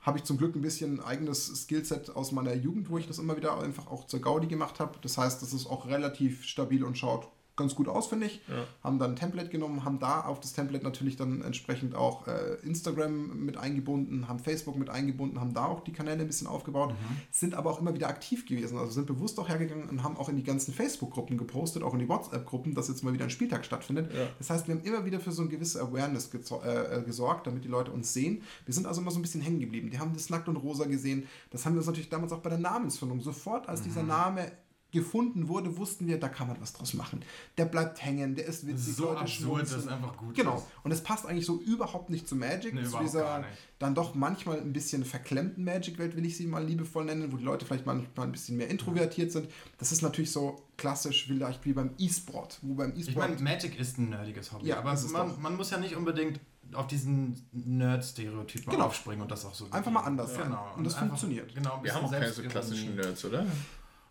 Habe ich zum Glück ein bisschen eigenes Skillset aus meiner Jugend, wo ich das immer wieder einfach auch zur Gaudi gemacht habe. Das heißt, das ist auch relativ stabil und schaut ganz gut aus, finde ich. Ja. Haben dann ein Template genommen, haben da auf das Template natürlich dann entsprechend auch äh, Instagram mit eingebunden, haben Facebook mit eingebunden, haben da auch die Kanäle ein bisschen aufgebaut, sind aber auch immer wieder aktiv gewesen. Also sind bewusst auch hergegangen und haben auch in die ganzen Facebook-Gruppen gepostet, auch in die WhatsApp-Gruppen, dass jetzt mal wieder ein Spieltag stattfindet. Ja. Das heißt, wir haben immer wieder für so eine gewisse Awareness äh, äh, gesorgt, damit die Leute uns sehen. Wir sind also immer so ein bisschen hängen geblieben. Die haben das Nackt und Rosa gesehen. Das haben wir uns natürlich damals auch bei der Namensfindung. Sofort, als dieser Name gefunden wurde, wussten wir, da kann man was draus machen. Der bleibt hängen, der ist witzig, ist so Leute absurd, dass es einfach gut Genau. ist. Und es passt eigentlich so überhaupt nicht zu Magic, Nee, zu dieser gar nicht. dann doch manchmal ein bisschen verklemmten Magic-Welt, will ich sie mal liebevoll nennen, wo die Leute vielleicht manchmal ein bisschen mehr introvertiert sind. Das ist natürlich so klassisch vielleicht wie beim E-Sport, wo beim Ich E-Sport meine, Magic ist ein nerdiges Hobby, Ja, aber man, man muss ja nicht unbedingt auf diesen Nerd-Stereotyp mal Genau. aufspringen und das auch so Einfach mal anders sein. Genau. Und das einfach- funktioniert. Genau, Wir haben auch keine so klassischen Nerds, oder?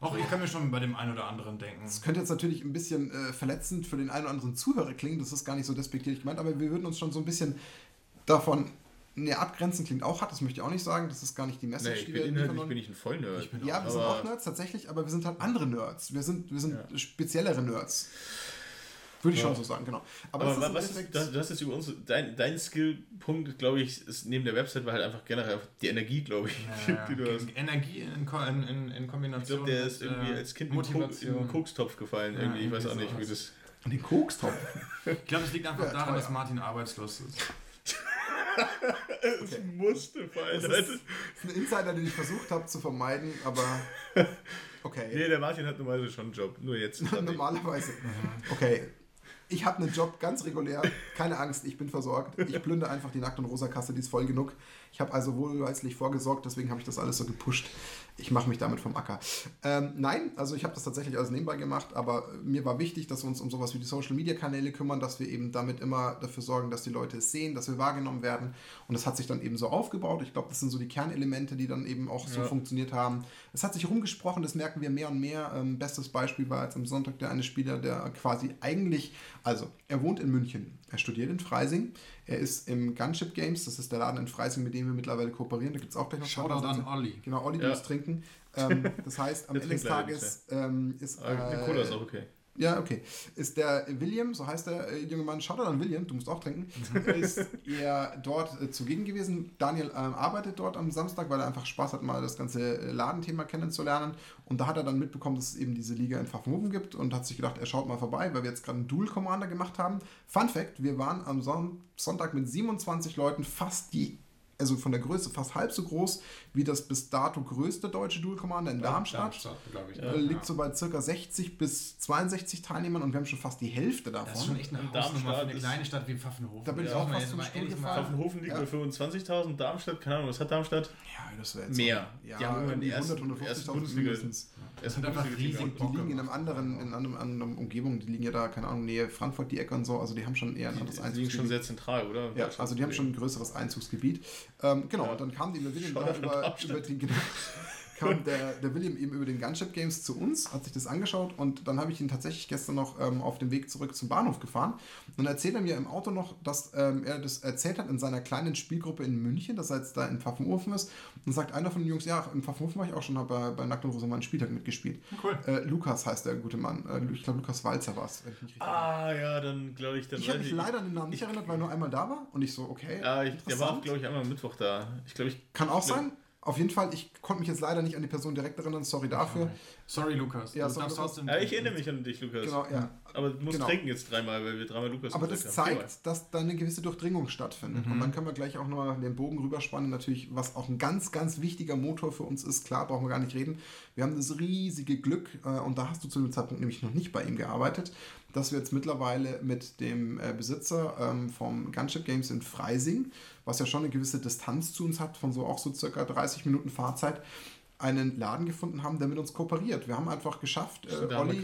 Auch ich kann mir schon bei dem einen oder anderen denken. Das könnte jetzt natürlich ein bisschen äh, verletzend für den einen oder anderen Zuhörer klingen, das ist gar nicht so despektierlich gemeint, aber wir würden uns schon so ein bisschen davon ne, abgrenzen, klingt auch hart, das möchte ich auch nicht sagen, das ist gar nicht die Nee, Message, ich die bin wir liefern bin ich ein Vollnerd. Ich bin Ja, wir sind auch Nerds tatsächlich, aber wir sind halt andere Nerds. Wir sind, wir sind Ja. speziellere Nerds. Würde ich Ja. schon so sagen, genau. Aber, Aber, das ist was ist, das, das ist über uns, dein, dein Skillpunkt, glaube ich, ist neben der Website war halt einfach generell die Energie, glaube ich, Ja, die du hast. Energie in, in, in, in Ich Kombination. glaube, der ist mit, irgendwie äh, als Kind in den Ko- in Motivation. den Kokstopf gefallen. Ja, irgendwie. Ich weiß auch irgendwie nicht, wie das. Und den Kokstopf. Ich glaube, es liegt einfach Ja, daran, teuer. dass Martin arbeitslos ist. Es musste fallen. Das ist, ist ein Insider, den ich versucht habe zu vermeiden, aber okay. Nee, der Martin hat normalerweise schon einen Job. Nur jetzt. Normalerweise. Okay. Ich habe einen Job ganz regulär. Keine Angst, ich bin versorgt. Ich plündere einfach die Nackt- und Rosa-Kasse, die ist voll genug. Ich habe also wohlweislich vorgesorgt, deswegen habe ich das alles so gepusht. Ich mache mich damit vom Acker. Ähm, nein, also ich habe das tatsächlich alles nebenbei gemacht, aber mir war wichtig, dass wir uns um sowas wie die Social-Media-Kanäle kümmern, dass wir eben damit immer dafür sorgen, dass die Leute es sehen, dass wir wahrgenommen werden. Und das hat sich dann eben so aufgebaut. Ich glaube, das sind so die Kernelemente, die dann eben auch so Ja. funktioniert haben. Es hat sich rumgesprochen, das merken wir mehr und mehr. Ähm, bestes Beispiel war jetzt am Sonntag der eine Spieler, der quasi eigentlich, also er wohnt in München, er studiert in Freising, er ist im Gunship Games, das ist der Laden in Freising, mit dem wir mittlerweile kooperieren. Da gibt es auch gleich noch Shoutout an Olli. Genau, Olli, du Ja. musst trinken. Ähm, das heißt, am Ende des Tages ähm, ist. Eine äh, Cola ist auch okay. Ja, okay. Ist der William, so heißt der äh, junge Mann, Shoutout an William, du musst auch trinken, ist er dort äh, zugegen gewesen. Daniel ähm, arbeitet dort am Samstag, weil er einfach Spaß hat, mal das ganze äh, Ladenthema kennenzulernen. Und da hat er dann mitbekommen, dass es eben diese Liga in Pfaffenhofen gibt und hat sich gedacht, er schaut mal vorbei, weil wir jetzt gerade einen Dual Commander gemacht haben. Fun Fact, wir waren am Son Sonntag mit 27 Leuten fast die also von der Größe fast halb so groß wie das bis dato größte deutsche Dual Commander in Darmstadt. glaube ich. Äh, liegt so bei circa 60 bis 62 Teilnehmern und wir haben schon fast die Hälfte davon. Das ist schon echt eine Hausnummer für Darmstadt eine kleine Stadt wie Pfaffenhofen. Da bin ich Ja, auch fast zum Stuhl mal- Pfaffenhofen liegt Ja. bei 25.000, Darmstadt, keineHnung, was hat Darmstadt? Ja, das wäre jetzt Mehr. Ja, Die haben die ersten- 100, ersten 150.000 Bundesliga- mindestens. Es sind einfach riesig. Und die liegen in einem anderen, in einem anderen Umgebung, die liegen ja da, keine Ahnung, Nähe Frankfurt, die Ecke und so, also die haben schon eher ein anderes die liegen schon Einzugsgebiet. sehr zentral, oder? Ja, also die haben schon ein größeres Einzugsgebiet. Ähm, genau, Ja. und dann kam die nach über, über den, genau, kam der, der William eben über den Gunship Games zu uns, hat sich das angeschaut und dann habe ich ihn tatsächlich gestern noch ähm, auf dem Weg zurück zum Bahnhof gefahren. Und dann erzählt er mir im Auto noch, dass ähm, er das erzählt hat in seiner kleinen Spielgruppe in München, dass er jetzt da in Pfaffenhofen ist. Und sagt einer von den Jungs, ja, in Pfaffenhofen war ich auch schon, habe bei, bei Nackt und Rosa mal einen Spieltag mitgespielt. Cool. Äh, Lukas heißt der gute Mann. Äh, ich glaube, Lukas Walzer war es, ich erinnere. Ah, ja, dann glaube ich, dann Ich habe weiß mich leider an den Namen nicht erinnert, weil er nur einmal da war und ich so, okay. Ja, ich, der war auch, glaube ich, einmal am Mittwoch da. Ich glaube, ich. Kann auch ich glaub- sein. Auf jeden Fall, ich konnte mich jetzt leider nicht an die Person direkt erinnern, sorry dafür. Sorry, Lukas. Ja, sorry, Lukas. Ja, ich erinnere mich an dich, Lukas. Genau, ja. Aber du musst Genau. trinken jetzt dreimal, weil wir dreimal Lukas Aber das gesagt haben. Zeigt, dass da eine gewisse Durchdringung stattfindet. Mhm. Und dann können wir gleich auch nochmal den Bogen rüberspannen. Natürlich, was auch ein ganz, ganz wichtiger Motor für uns ist, klar, brauchen wir gar nicht reden. Wir haben das riesige Glück, äh, und da hast du zu dem Zeitpunkt nämlich noch nicht bei ihm gearbeitet, dass wir jetzt mittlerweile mit dem äh, Besitzer ähm, vom Gunship Games in Freising, was ja schon eine gewisse Distanz zu uns hat, von so auch so circa 30 Minuten Fahrzeit, einen Laden gefunden haben, der mit uns kooperiert. Wir haben einfach geschafft, äh, Olli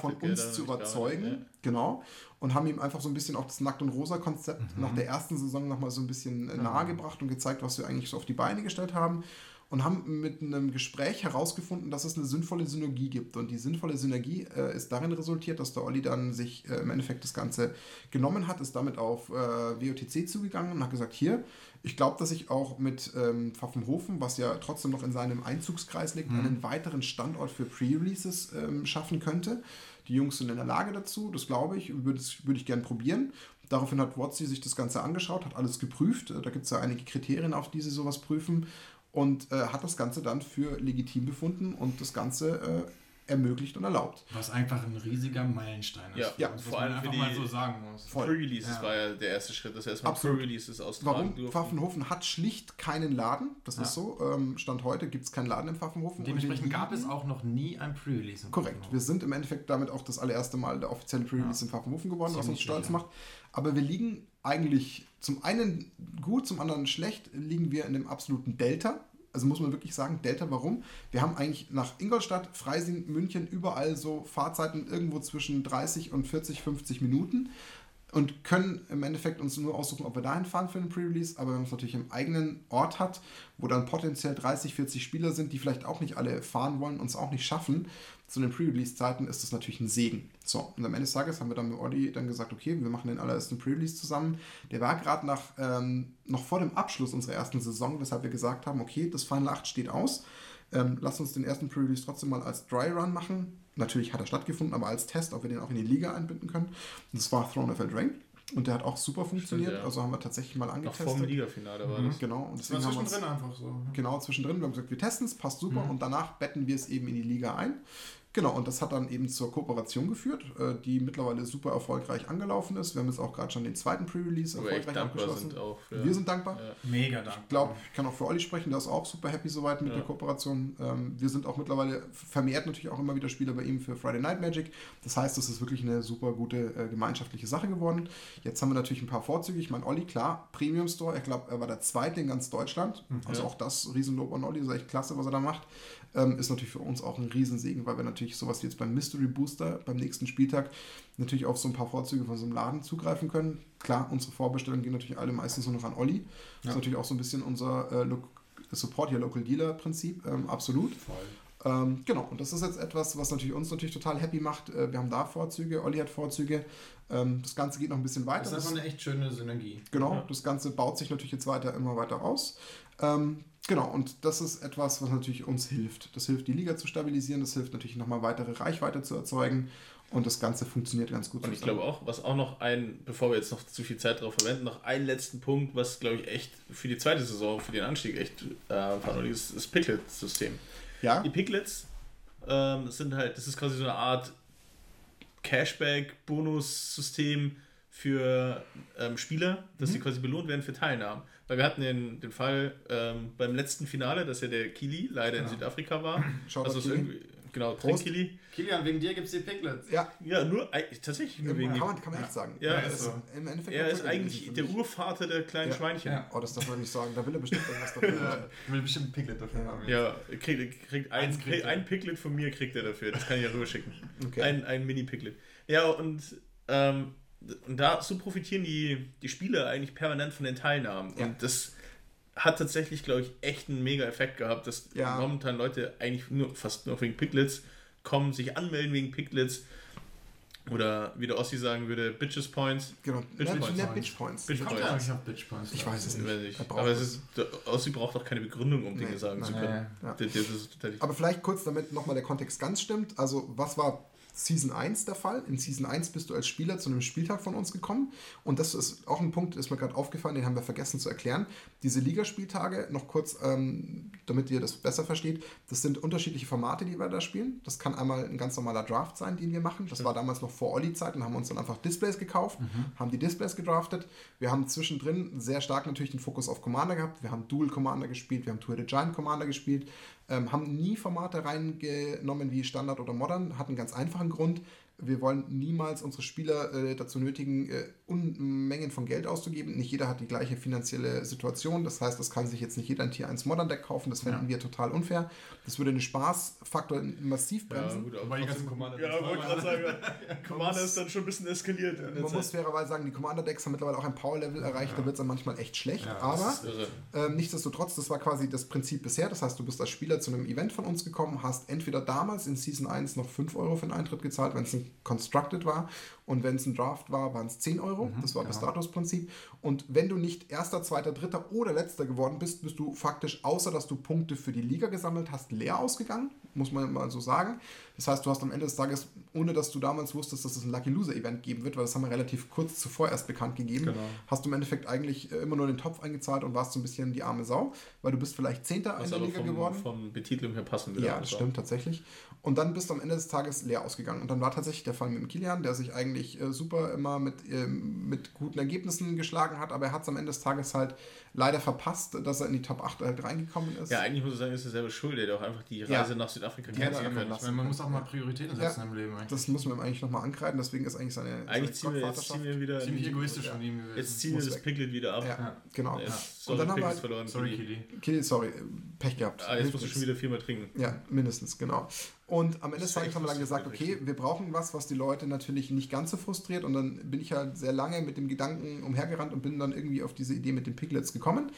von uns da zu überzeugen. gearbeitet, Genau. Und haben ihm einfach so ein bisschen auch das Nackt- und Rosa-Konzept nach der ersten Saison nochmal so ein bisschen äh, nahegebracht und gezeigt, was wir eigentlich so auf die Beine gestellt haben. Und haben mit einem Gespräch herausgefunden, dass es eine sinnvolle Synergie gibt. Und die sinnvolle Synergie äh, ist darin resultiert, dass der Olli dann sich äh, im Endeffekt das Ganze genommen hat, ist damit auf äh, WOTC zugegangen und hat gesagt, hier, ich glaube, dass ich auch mit ähm, Pfaffenhofen, was ja trotzdem noch in seinem Einzugskreis liegt, einen weiteren Standort für Pre-Releases ähm, schaffen könnte. Die Jungs sind in der Lage dazu, das glaube ich, würde würd ich gern probieren. Daraufhin hat Watsi sich das Ganze angeschaut, hat alles geprüft. Äh, Da gibt es ja einige Kriterien, auf die sie sowas prüfen. Und äh, hat das Ganze dann für legitim befunden und das Ganze äh, ermöglicht und erlaubt. Was einfach ein riesiger Meilenstein ist. Ja, Ja, was vor man allem für einfach die- mal so sagen muss. Voll. Pre-Releases Ja. war ja der erste Schritt, dass erstmal. Pre-Releases austragen Warum? durften. Pfaffenhofen hat schlicht keinen Laden. Das Ja. ist so. Ähm, Stand heute gibt es keinen Laden in Pfaffenhofen. Dementsprechend gab es auch noch nie ein Pre-Release. im Korrekt. Wir sind im Endeffekt damit auch das allererste Mal der offizielle Pre-Release Ja. in Pfaffenhofen geworden, was uns stolz sicher. macht. Aber wir liegen eigentlich zum einen gut, zum anderen schlecht, liegen wir in dem absoluten Delta. Also muss man wirklich sagen, Delta, warum? Wir haben eigentlich nach Ingolstadt, Freising, München überall so Fahrzeiten irgendwo zwischen 30 und 40, 50 Minuten und können im Endeffekt uns nur aussuchen, ob wir dahin fahren für einen Pre-Release, aber wenn man es natürlich im eigenen Ort hat, wo dann potenziell 30, 40 Spieler sind, die vielleicht auch nicht alle fahren wollen und es auch nicht schaffen, zu den Pre-Release-Zeiten ist das natürlich ein Segen. So, und am Ende des Tages haben wir dann mit Olli dann gesagt, okay, wir machen den allerersten Pre-Release zusammen. Der war gerade nach, ähm, noch vor dem Abschluss unserer ersten Saison, weshalb wir gesagt haben, okay, das Final 8 steht aus. Ähm, lass uns den ersten Pre-Release trotzdem mal als Dry Run machen. Natürlich hat er stattgefunden, aber als Test, ob wir den auch in die Liga einbinden können. Und das war Throne of Eldraine. Und der hat auch super funktioniert. ja. Also haben wir tatsächlich mal Noch angetestet. vor dem Ligafinale war Mhm. das. Genau. Und Das war deswegen haben wir zwischendrin einfach so. genau zwischendrin. Wir haben gesagt, wir testen es, passt super Mhm. und danach betten wir es eben in die Liga ein. Genau, und das hat dann eben zur Kooperation geführt, äh, die mittlerweile super erfolgreich angelaufen ist. Wir haben jetzt auch gerade schon den zweiten Pre-Release Wo wir echt erfolgreich dankbar abgeschlossen. sind auch. Für, Wir sind dankbar. ja. Mega dankbar. Ich glaube, ich kann auch für Olli sprechen, der ist auch super happy soweit mit Ja. der Kooperation. Ähm, wir sind auch mittlerweile vermehrt natürlich auch immer wieder Spieler bei ihm für Friday Night Magic. Das heißt, das ist wirklich eine super gute äh, gemeinschaftliche Sache geworden. Jetzt haben wir natürlich ein paar Vorzüge. Ich meine, Olli, klar, Premium Store, ich glaube, er war der zweite in ganz Deutschland. Also Ja. auch das Riesenlob an Olli, ist echt klasse, was er da macht. Ähm, ist natürlich für uns auch ein Riesensegen, weil wir natürlich sowas wie jetzt beim Mystery Booster beim nächsten Spieltag natürlich auf so ein paar Vorzüge von so einem Laden zugreifen können. Klar, unsere Vorbestellungen gehen natürlich alle meistens nur noch an Olli. Das Ja. ist natürlich auch so ein bisschen unser äh, Support Your Local Dealer Prinzip, ähm, absolut. Voll. Ähm, genau, und das ist jetzt etwas, was natürlich uns natürlich total happy macht. Äh, wir haben da Vorzüge, Olli hat Vorzüge. Ähm, das Ganze geht noch ein bisschen weiter. Das ist einfach eine echt schöne Synergie. Genau, Ja. das Ganze baut sich natürlich jetzt weiter immer weiter aus. Ähm, genau, und das ist etwas, was natürlich uns hilft. Das hilft, die Liga zu stabilisieren, das hilft natürlich nochmal weitere Reichweite zu erzeugen. Und das Ganze funktioniert ganz gut. Und ich glaube auch, was auch noch ein, bevor wir jetzt noch zu viel Zeit darauf verwenden, noch einen letzten Punkt, was glaube ich echt für die zweite Saison, für den Anstieg echt äh, verantwortlich ist, das Piglet-System. Ja. Die Piglets ähm, sind halt, das ist quasi so eine Art Cashback-Bonus-System für ähm, Spieler, dass Mhm. sie quasi belohnt werden für Teilnahmen. Weil wir hatten den, den Fall ähm, beim letzten Finale, dass ja der Kili leider in Südafrika war. Schaut also Kili. irgendwie, genau, Prost. Kili. Kilian, wegen dir gibt es die Piglets. Ja, Ja, nur tatsächlich nur wegen kann man, kann man echt sagen. Ja, Er ist so. Im Endeffekt Er ist eigentlich der. Urvater der kleinen Ja. Schweinchen. Ja. Oh, das darf man nicht sagen. Da will er bestimmt irgendwas dafür. Ich will bestimmt ein Piglet dafür Ja. haben. Ja, kriegt, kriegt ein, Eins kriegt er. ein Piglet von mir kriegt er dafür. Das kann ich ja rüberschicken. Okay. Ein, ein Mini-Piglet. Ja, und, ähm, und da so profitieren die, die Spieler eigentlich permanent von den Teilnahmen. Ja. Und das hat tatsächlich, glaube ich, echt einen mega Effekt gehabt, dass Ja. momentan Leute eigentlich nur fast nur wegen Piglets kommen, sich anmelden wegen Piglets. Oder wie der Ossi sagen würde, Bitches Points. Genau. Bitch Ja, Points. ja, Bitch Points. Bitch Points. ja eigentlich auf Bitch Points. Ich weiß es nicht. Weiß ich. Er Aber es ist, der Ossi braucht auch keine Begründung, um Dinge Nee, sagen zu nein. können. Ja. Das, das Aber vielleicht kurz, damit nochmal der Kontext ganz stimmt. Also, was war Season 1 der Fall? In Season 1 bist du als Spieler zu einem Spieltag von uns gekommen. Und das ist auch ein Punkt, ist mir gerade aufgefallen, den haben wir vergessen zu erklären. Diese Ligaspieltage, noch kurz, ähm, damit ihr das besser versteht, das sind unterschiedliche Formate, die wir da spielen. Das kann einmal ein ganz normaler Draft sein, den wir machen. Das war damals noch vor Olli-Zeiten, haben uns dann einfach Displays gekauft, haben die Displays gedraftet. Wir haben zwischendrin sehr stark natürlich den Fokus auf Commander gehabt. Wir haben Dual Commander gespielt, wir haben Tour de Giant Commander gespielt, ähm, haben nie Formate reingenommen wie Standard oder Modern, hat einen ganz einfachen Grund. Wir wollen niemals unsere Spieler äh, dazu nötigen, äh, Unmengen von Geld auszugeben. Nicht jeder hat die gleiche finanzielle Situation. Das heißt, das kann sich jetzt nicht jeder ein Tier 1 Modern Deck kaufen. Das fänden wir total unfair. Das würde den Spaßfaktor massiv bremsen. gut, Wobei die ganzen Commander Ja, wollte gerade sagen, Commander ist dann schon ein bisschen eskaliert. Man muss Zeit. fairerweise sagen, die Commander-Decks haben mittlerweile auch ein Power-Level erreicht. Da wird es dann manchmal echt schlecht. Ja, aber. Ähm, nichtsdestotrotz, das war quasi das Prinzip bisher. Das heißt, du bist als Spieler zu einem Event von uns gekommen, hast entweder damals in Season 1 noch 5 Euro für den Eintritt gezahlt, wenn es ein Constructed war. Und wenn es ein Draft war, waren es 10 Euro. das war das Statusprinzip. Und wenn du nicht erster, zweiter, dritter oder letzter geworden bist, bist du faktisch, außer dass du Punkte für die Liga gesammelt hast, leer ausgegangen. Muss man mal so sagen. Das heißt, du hast am Ende des Tages, ohne dass du damals wusstest, dass es ein Lucky Loser Event geben wird, weil das haben wir relativ kurz zuvor erst bekannt gegeben, Genau. hast du im Endeffekt eigentlich äh, immer nur den Topf eingezahlt und warst so ein bisschen die arme Sau, weil du bist vielleicht Zehnter in Was der aber Liga vom, geworden. von Betitlung her passen würde. Ja, das stimmt tatsächlich. Und dann bist du am Ende des Tages leer ausgegangen. Und dann war tatsächlich der Fall mit dem Kilian, der sich eigentlich äh, super immer mit, ähm, mit guten Ergebnissen geschlagen hat, aber er hat es am Ende des Tages halt leider verpasst, dass er in die Top 8 halt reingekommen ist. Ja, eigentlich muss ich sagen, ist er selber schuld. Er hätte auch einfach die Ja. Reise nach Südafrika Ja, ja, können. ja. Ich meine, man muss auch mal Prioritäten setzen im Leben. Eigentlich, das muss man ihm eigentlich nochmal ankreiden, deswegen ist eigentlich seine, Eigentlich ziehen wir, jetzt ziehen wir wieder. Ziemlich egoistisch Ja. von ihm gewesen. Jetzt ziehen wir das. Piglet wieder ab. Ja, Ja. genau. Ja. sorry, Und dann haben wir halt- verloren. Sorry, Kili. Kili. Kili, sorry, Pech gehabt. Ah, jetzt musst du schon wieder viermal trinken. Ja, mindestens, genau. Und am Ende des Tages haben wir dann gesagt, okay, wir brauchen was, was die Leute natürlich nicht ganz so frustriert. Und dann bin ich halt sehr lange mit dem Gedanken umhergerannt und bin dann irgendwie auf diese Idee mit den Piglets gekommen.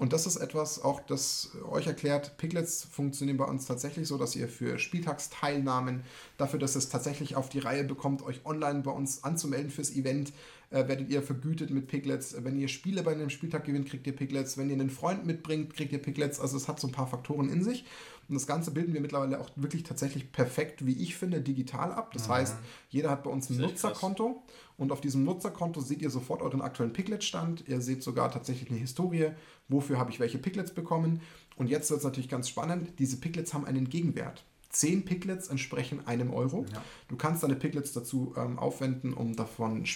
Und das ist etwas auch, das euch erklärt, Piglets funktionieren bei uns tatsächlich so, dass ihr für Spieltagsteilnahmen, dafür, dass es tatsächlich auf die Reihe bekommt, euch online bei uns anzumelden fürs Event, äh, werdet ihr vergütet mit Piglets. Wenn ihr Spiele bei einem Spieltag gewinnt, kriegt ihr Piglets. Wenn ihr einen Freund mitbringt, kriegt ihr Piglets. Also es hat so ein paar Faktoren in sich. Und das Ganze bilden wir mittlerweile auch wirklich tatsächlich perfekt, wie ich finde, digital ab. Das heißt, jeder hat bei uns ein. Nutzerkonto und auf diesem Nutzerkonto seht ihr sofort euren aktuellen Piglet-Stand. Ihr seht sogar tatsächlich eine Historie, wofür habe ich welche Piglets bekommen. Und jetzt wird es natürlich ganz spannend. Diese Piglets haben einen Gegenwert. 10 Piglets entsprechen einem Euro. Ja. Du kannst deine Piglets dazu ähm, aufwenden, um davon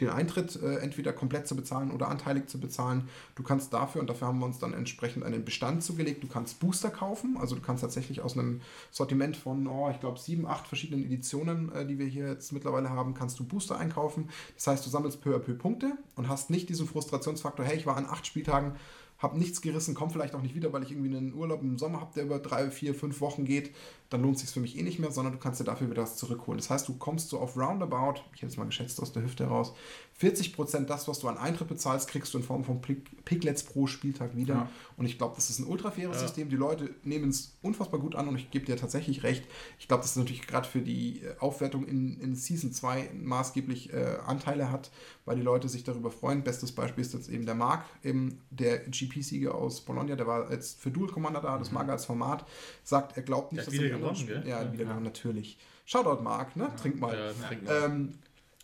den Eintritt äh, entweder komplett zu bezahlen oder anteilig zu bezahlen. Du kannst dafür, und dafür haben wir uns dann entsprechend einen Bestand zugelegt, du kannst Booster kaufen. Also du kannst tatsächlich aus einem Sortiment von, oh, ich glaube, sieben, acht verschiedenen Editionen, äh, die wir hier jetzt mittlerweile haben, kannst du Booster einkaufen. Das heißt, du sammelst peu à peu Punkte und hast nicht diesen Frustrationsfaktor, hey, ich war an acht Spieltagen, habe nichts gerissen, komme vielleicht auch nicht wieder, weil ich irgendwie einen Urlaub im Sommer habe, der über drei, vier, fünf Wochen geht, dann lohnt es sich für mich eh nicht mehr, sondern du kannst dir dafür wieder was zurückholen. Das heißt, du kommst so auf roundabout, ich hätte es mal geschätzt aus der Hüfte heraus, 40% das, was du an Eintritt bezahlst, kriegst du in Form von Piglets pro Spieltag wieder. Ja. Und ich glaube, das ist ein ultra faires Ja. System. Die Leute nehmen es unfassbar gut an und ich gebe dir tatsächlich recht. Ich glaube, dass es natürlich gerade für die äh, Aufwertung in, in Season 2 maßgeblich äh, Anteile hat, weil die Leute sich darüber freuen. Bestes Beispiel ist jetzt eben der Marc, eben der MotoGP-Sieger aus Bologna, der war jetzt für Dual Commander da, das mag er als Format, sagt, er glaubt nicht, dass er gewonnen, gell? Ja, er wieder Ja. gewonnen, natürlich. Shoutout Marc, ne? Trink mal. Ja, trink mal. Ähm,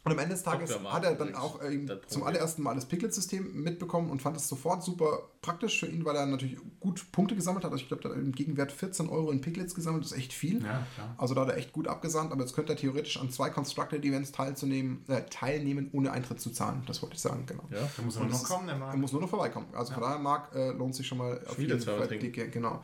und am Ende des Tages hat er dann auch äh, zum allerersten Mal das Piglet-System mitbekommen und fand es sofort super praktisch für ihn, weil er natürlich gut Punkte gesammelt hat. Also ich glaube, der hat im Gegenwert 14 Euro in Piglets gesammelt, das ist echt viel. Ja, klar. Also da hat er echt gut abgesandt, aber jetzt könnte er theoretisch an zwei Constructed-Events teilzunehmen, äh, teilnehmen, ohne Eintritt zu zahlen. Das wollte ich sagen, genau. Ja. Da muss er nur noch kommen, der Er Marc. muss nur noch vorbeikommen. Also von daher, Marc, äh, lohnt sich schon mal auf wieder jeden Fall genau.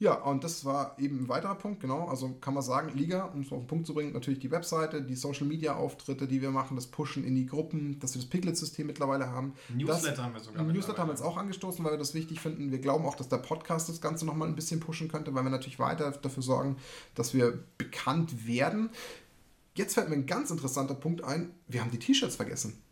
Ja, und das war eben ein weiterer Punkt, genau. Also kann man sagen, Liga, um es auf den Punkt zu bringen, natürlich die Webseite, die Social Media Auftritte, die wir machen, das Pushen in die Gruppen, dass wir das Piglet-System mittlerweile haben. Newsletter das, haben wir sogar. Newsletter haben wir jetzt auch angestoßen, weil wir das wichtig finden. Wir glauben auch, dass der Podcast das Ganze nochmal ein bisschen pushen könnte, weil wir natürlich weiter dafür sorgen, dass wir bekannt werden. Jetzt fällt mir ein ganz interessanter Punkt ein. Wir haben die T-Shirts vergessen.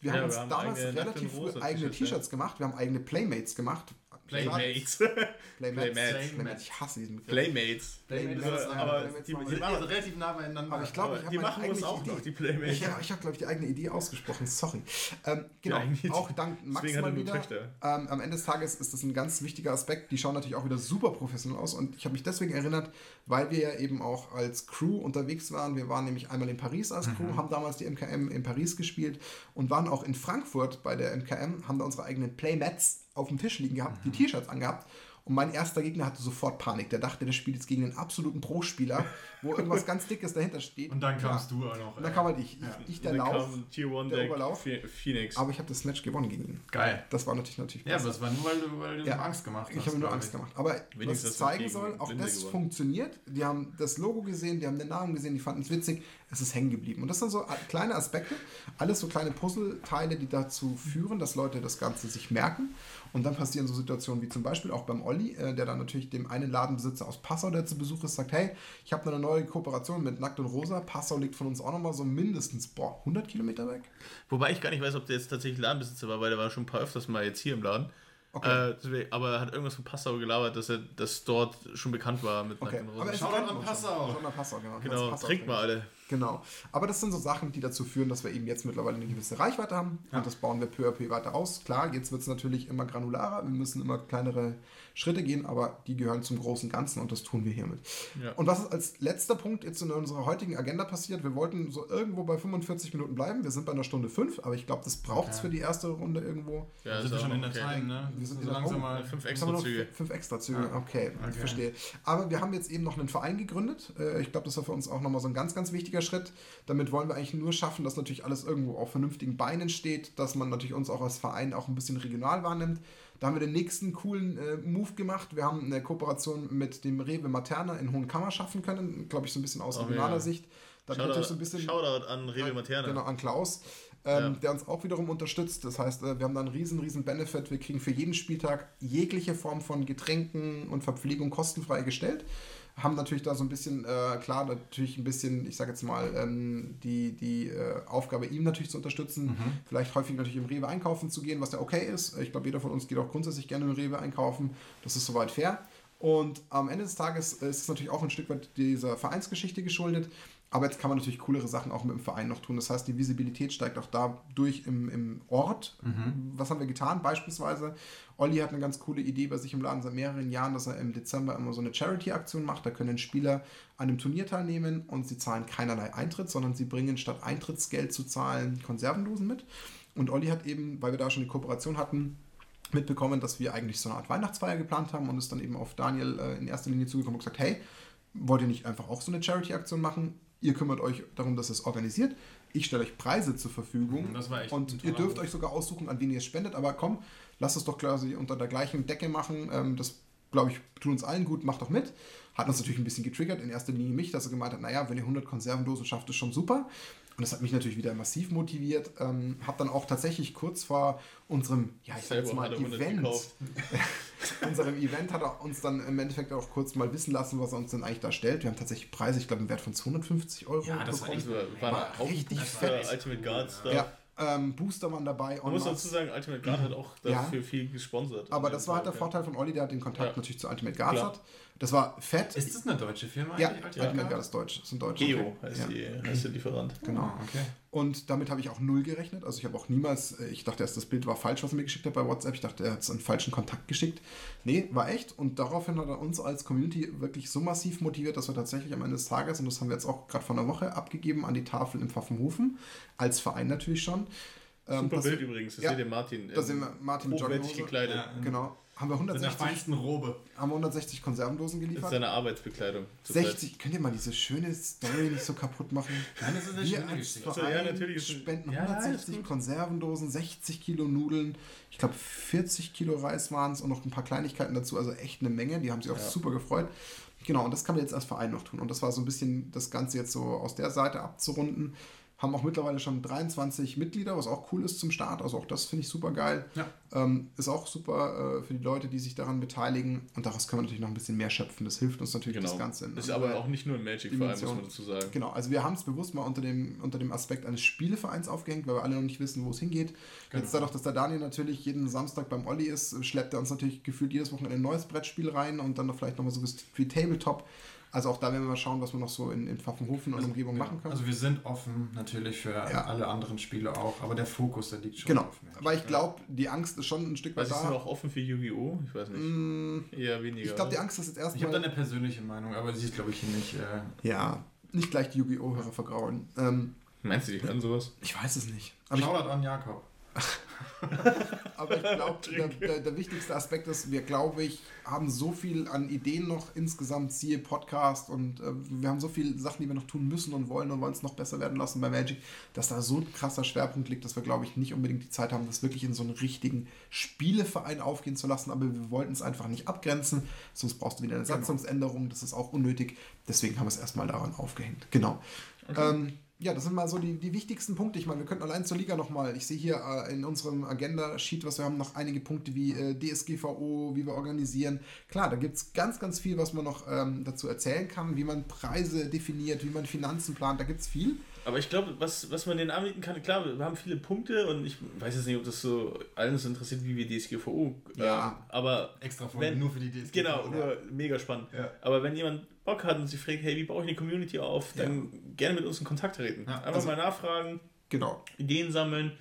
Wir Ja, haben uns wir haben damals relativ früh eigene T-Shirts gemacht. Wir haben eigene Playmates gemacht. Playmates. Playmates. Playmates. Playmates. Ich hasse diesen Begriff. Playmates. Playmates, Playmates, aber aber die, alle relativ nah beieinander. Aber ich glaube, Aber ich habe die meine machen uns auch Idee. noch, die Playmates. Ja, ich habe, glaube ich, die eigene Idee ausgesprochen. Sorry. Ähm, genau, auch dank Max Deswegen mal er wieder. Töchter. Ähm, am Ende des Tages ist das ein ganz wichtiger Aspekt. Die schauen natürlich auch wieder super professionell aus. Und ich habe mich deswegen erinnert, weil wir ja eben auch als Crew unterwegs waren. Wir waren nämlich einmal in Paris als Crew, haben damals die MKM in Paris gespielt und waren auch in Frankfurt bei der MKM, haben da unsere eigenen Playmats auf dem Tisch liegen gehabt, die T-Shirts angehabt. Und mein erster Gegner hatte sofort Panik. Der dachte, der spielt jetzt gegen einen absoluten Pro-Spieler, wo irgendwas ganz Dickes dahinter steht. Und dann kamst Ja. du auch noch. Und dann ey. kam halt ich. Ja. Ich, ich der Lauf. Tier 1 der Deck, Oberlauf. Phoenix. Aber ich habe das Match gewonnen gegen ihn. Geil. Das war natürlich natürlich Ja, besser. aber es war nur, weil du, weil du Ja. Angst gemacht hast. Ich habe mir nur Angst gemacht. Aber Wenigstens was es zeigen soll, auch Blinde das gewonnen. funktioniert. Die haben das Logo gesehen, die haben den Namen gesehen, die fanden es witzig. Es ist hängen geblieben. Und das sind so kleine Aspekte, alles so kleine Puzzleteile, die dazu führen, dass Leute das Ganze sich merken. Und dann passieren so Situationen wie zum Beispiel auch beim Olli, äh, der dann natürlich dem einen Ladenbesitzer aus Passau, der zu Besuch ist, sagt, hey, ich habe eine neue Kooperation mit Nackt und Rosa. Passau liegt von uns auch nochmal so mindestens, boah, 100 Kilometer weg. Wobei ich gar nicht weiß, ob der jetzt tatsächlich Ladenbesitzer war, weil der war schon ein paar öfters mal jetzt hier im Laden. Okay. Äh, deswegen, aber er hat irgendwas von Passau gelabert, dass er das dort schon bekannt war mit Okay, aber Rosen. kennt an Passau. Shoutout an Passau, genau. Genau, Passau trinkt mal alle. Genau. Aber das sind so Sachen, die dazu führen, dass wir eben jetzt mittlerweile eine gewisse Reichweite haben. Ja. Und das bauen wir peu à peu weiter aus. Klar, jetzt wird es natürlich immer granularer. Wir müssen immer kleinere Schritte gehen, aber die gehören zum großen Ganzen und das tun wir hiermit. Ja. Und was ist als letzter Punkt jetzt in unserer heutigen Agenda passiert? Wir wollten so irgendwo bei 45 Minuten bleiben. Wir sind bei einer Stunde 5, aber ich glaube, das braucht es Okay. für die erste Runde irgendwo. Ja, sind ist wir schon in der okay. Time, ne? Wir sind so langsam oh, mal. Fünf noch Extrazüge. Fünf Extrazüge, Ah, okay, ich okay. verstehe. Aber wir haben jetzt eben noch einen Verein gegründet. Äh, Ich glaube, das war für uns auch nochmal so ein ganz, ganz wichtiger Schritt. Damit wollen wir eigentlich nur schaffen, dass natürlich alles irgendwo auf vernünftigen Beinen steht, dass man natürlich uns auch als Verein auch ein bisschen regional wahrnimmt. Da haben wir den nächsten coolen äh, Move gemacht. Wir haben eine Kooperation mit dem Rewe Materna in Hohenkammer schaffen können, glaube ich, so ein bisschen aus Oh, regionaler ja. Sicht. Da hat natürlich so ein Shoutout, bisschen Shoutout an Rewe Materna. Genau, an Klaus, ähm, Ja. der uns auch wiederum unterstützt. Das heißt, äh, wir haben da einen riesen, riesen Benefit. Wir kriegen für jeden Spieltag jegliche Form von Getränken und Verpflegung kostenfrei gestellt. Haben natürlich da so ein bisschen, äh, klar, natürlich ein bisschen, ich sage jetzt mal, ähm, die, die äh, Aufgabe, ihm natürlich zu unterstützen. Mhm. Vielleicht häufig natürlich im Rewe einkaufen zu gehen, was ja okay ist. Ich glaube, jeder von uns geht auch grundsätzlich gerne im Rewe einkaufen. Das ist soweit fair. Und am Ende des Tages ist es natürlich auch ein Stück weit dieser Vereinsgeschichte geschuldet. Aber jetzt kann man natürlich coolere Sachen auch mit dem Verein noch tun. Das heißt, die Visibilität steigt auch dadurch im, im Ort. Was haben wir getan? Beispielsweise, Olli hat eine ganz coole Idee bei sich im Laden seit mehreren Jahren, dass er im Dezember immer so eine Charity-Aktion macht. Da können Spieler an einem Turnier teilnehmen und sie zahlen keinerlei Eintritt, sondern sie bringen statt Eintrittsgeld zu zahlen Konservendosen mit. Und Olli hat eben, weil wir da schon die Kooperation hatten, mitbekommen, dass wir eigentlich so eine Art Weihnachtsfeier geplant haben und ist dann eben auf Daniel äh, in erster Linie zugekommen und gesagt, hey, wollt ihr nicht einfach auch so eine Charity-Aktion machen? Ihr kümmert euch darum, dass es organisiert. Ich stelle euch Preise zur Verfügung. Das war echt Und ihr dürft Move. euch sogar aussuchen, an wen ihr es spendet. Aber komm, lasst es doch quasi unter der gleichen Decke machen. Ähm, das, glaube ich, tut uns allen gut. Macht doch mit. Hat uns natürlich ein bisschen getriggert. In erster Linie mich, dass er gemeint hat, naja, wenn ihr 100 Konservendosen schafft, ist schon super. Und das hat mich natürlich wieder massiv motiviert. Ähm, hab dann auch tatsächlich kurz vor unserem, ja, ich sag jetzt mal, hat 100 Event, unserem Event hat er uns dann im Endeffekt auch kurz mal wissen lassen, was er uns denn eigentlich da stellt. Wir haben tatsächlich Preise, ich glaube, im Wert von 250 Euro. Ja, das war bekommen. echt- war, war War Haufen richtig Booster, fett. Ultimate Guards da. Ja, ähm, Booster waren dabei. Man muss dazu sagen, Ultimate Guard hat auch Ja. dafür viel gesponsert. Aber das war halt der Vorteil von Olli, der hat den Kontakt Ja. natürlich zu Ultimate Guards Klar. hat. Das war fett. Ist das eine deutsche Firma ja, eigentlich? Ultimate Guard ist deutsch. Das ist ein deutscher. Geo heißt, Ja. die, heißt der Lieferant. Genau. Ah, okay. Und damit habe ich auch null gerechnet. Also ich habe auch niemals, äh, ich dachte erst, das Bild war falsch, was er mir geschickt hat bei WhatsApp. Ich dachte, er hat es einen falschen Kontakt geschickt. Nee, war echt. Und daraufhin hat er uns als Community wirklich so massiv motiviert, dass wir tatsächlich am Ende des Tages, und das haben wir jetzt auch gerade vor einer Woche abgegeben, an die Tafel im Pfaffenhofen, als Verein natürlich schon. Ähm, Super Bild übrigens, das ja, seht ihr Martin. Da sehen wir Martin hochwertig gekleidet. Ja. Genau. Haben wir In der 160, feinsten Robe. haben wir 160 Konservendosen Das ist geliefert. seine Arbeitsbekleidung. zurzeit. 60, könnt ihr mal diese schöne Story nicht so kaputt machen? Nein, das ist eine Wir schöne als Geschichte. Also, ja, Verein natürlich ist- spenden ja, ja, 160 ist gut. Konservendosen, 60 Kilo Nudeln, ich glaube 40 Kilo Reis waren es und noch ein paar Kleinigkeiten dazu, also echt eine Menge, die haben sich auch Ja. super gefreut. Genau, und das kann man jetzt als Verein noch tun. Und das war so ein bisschen das Ganze jetzt so aus der Seite abzurunden. Haben auch mittlerweile schon 23 Mitglieder, was auch cool ist zum Start. Also auch das finde ich super geil. Ja. Ähm, ist auch super äh, für die Leute, die sich daran beteiligen. Und daraus können wir natürlich noch ein bisschen mehr schöpfen. Das hilft uns natürlich Genau. das Ganze. Ist aber auch nicht nur ein Magic-Verein, muss man dazu sagen. Genau, also wir haben es bewusst mal unter dem, unter dem Aspekt eines Spielevereins aufgehängt, weil wir alle noch nicht wissen, wo es hingeht. Genau. Jetzt dadurch, dass der Daniel natürlich jeden Samstag beim Olli ist, schleppt er uns natürlich gefühlt jedes Wochenende ein neues Brettspiel rein und dann noch vielleicht nochmal so wie Tabletop. Also auch da werden wir mal schauen, was wir noch so in, in Pfaffenhofen und Umgebung machen können. Also wir sind offen natürlich für Ja. alle anderen Spiele auch, aber der Fokus, der liegt schon genau, auf Magic. weil ich glaube, die Angst ist schon ein Stück weit ich, sind da. auch offen für Yu-Gi-Oh? Ich weiß nicht. Mm, Eher weniger. Ich glaube, die? Angst ist jetzt Ich habe da erstmal... eine persönliche Meinung, aber die ist, glaube ich, hier nicht. Äh, Ja, nicht gleich die Yu-Gi-Oh! Hörer vergraulen. Ähm, Meinst du, die können sowas? ich weiß es nicht. Aber ich Shoutout an Jakob. Aber ich glaube, der, der, der wichtigste Aspekt ist, wir, glaube ich, haben so viel an Ideen noch insgesamt, siehe Podcast und äh, wir haben so viele Sachen, die wir noch tun müssen und wollen und wollen es noch besser werden lassen bei Magic, dass da so ein krasser Schwerpunkt liegt, dass wir, glaube ich, nicht unbedingt die Zeit haben, das wirklich in so einen richtigen Spieleverein aufgehen zu lassen, aber wir wollten es einfach nicht abgrenzen, sonst brauchst du wieder eine Genau. Satzungsänderung, das ist auch unnötig, deswegen haben wir es erstmal daran aufgehängt. Genau. Ähm, ja, das sind mal so die, die wichtigsten Punkte. Ich meine, wir könnten allein zur Liga nochmal, ich sehe hier äh, in unserem Agenda-Sheet, was wir haben, noch einige Punkte wie äh, DSGVO, wie wir organisieren. Klar, da gibt es ganz, ganz viel, was man noch ähm, dazu erzählen kann, wie man Preise definiert, wie man Finanzen plant, da gibt es viel. Aber ich glaube, was, was man denen anbieten kann, klar, wir haben viele Punkte und ich weiß jetzt nicht, ob das so allen so interessiert, wie wir DSGVO. Ja. Ähm, aber Extra Folge Wenn- nur für die DSG. genau, nur mega spannend. Ja. Aber wenn jemand Bock hat und sich fragt, hey, wie baue ich eine Community auf, dann gerne mit uns in Kontakt treten. Ja, Einfach also- mal nachfragen, Genau. Ideen sammeln.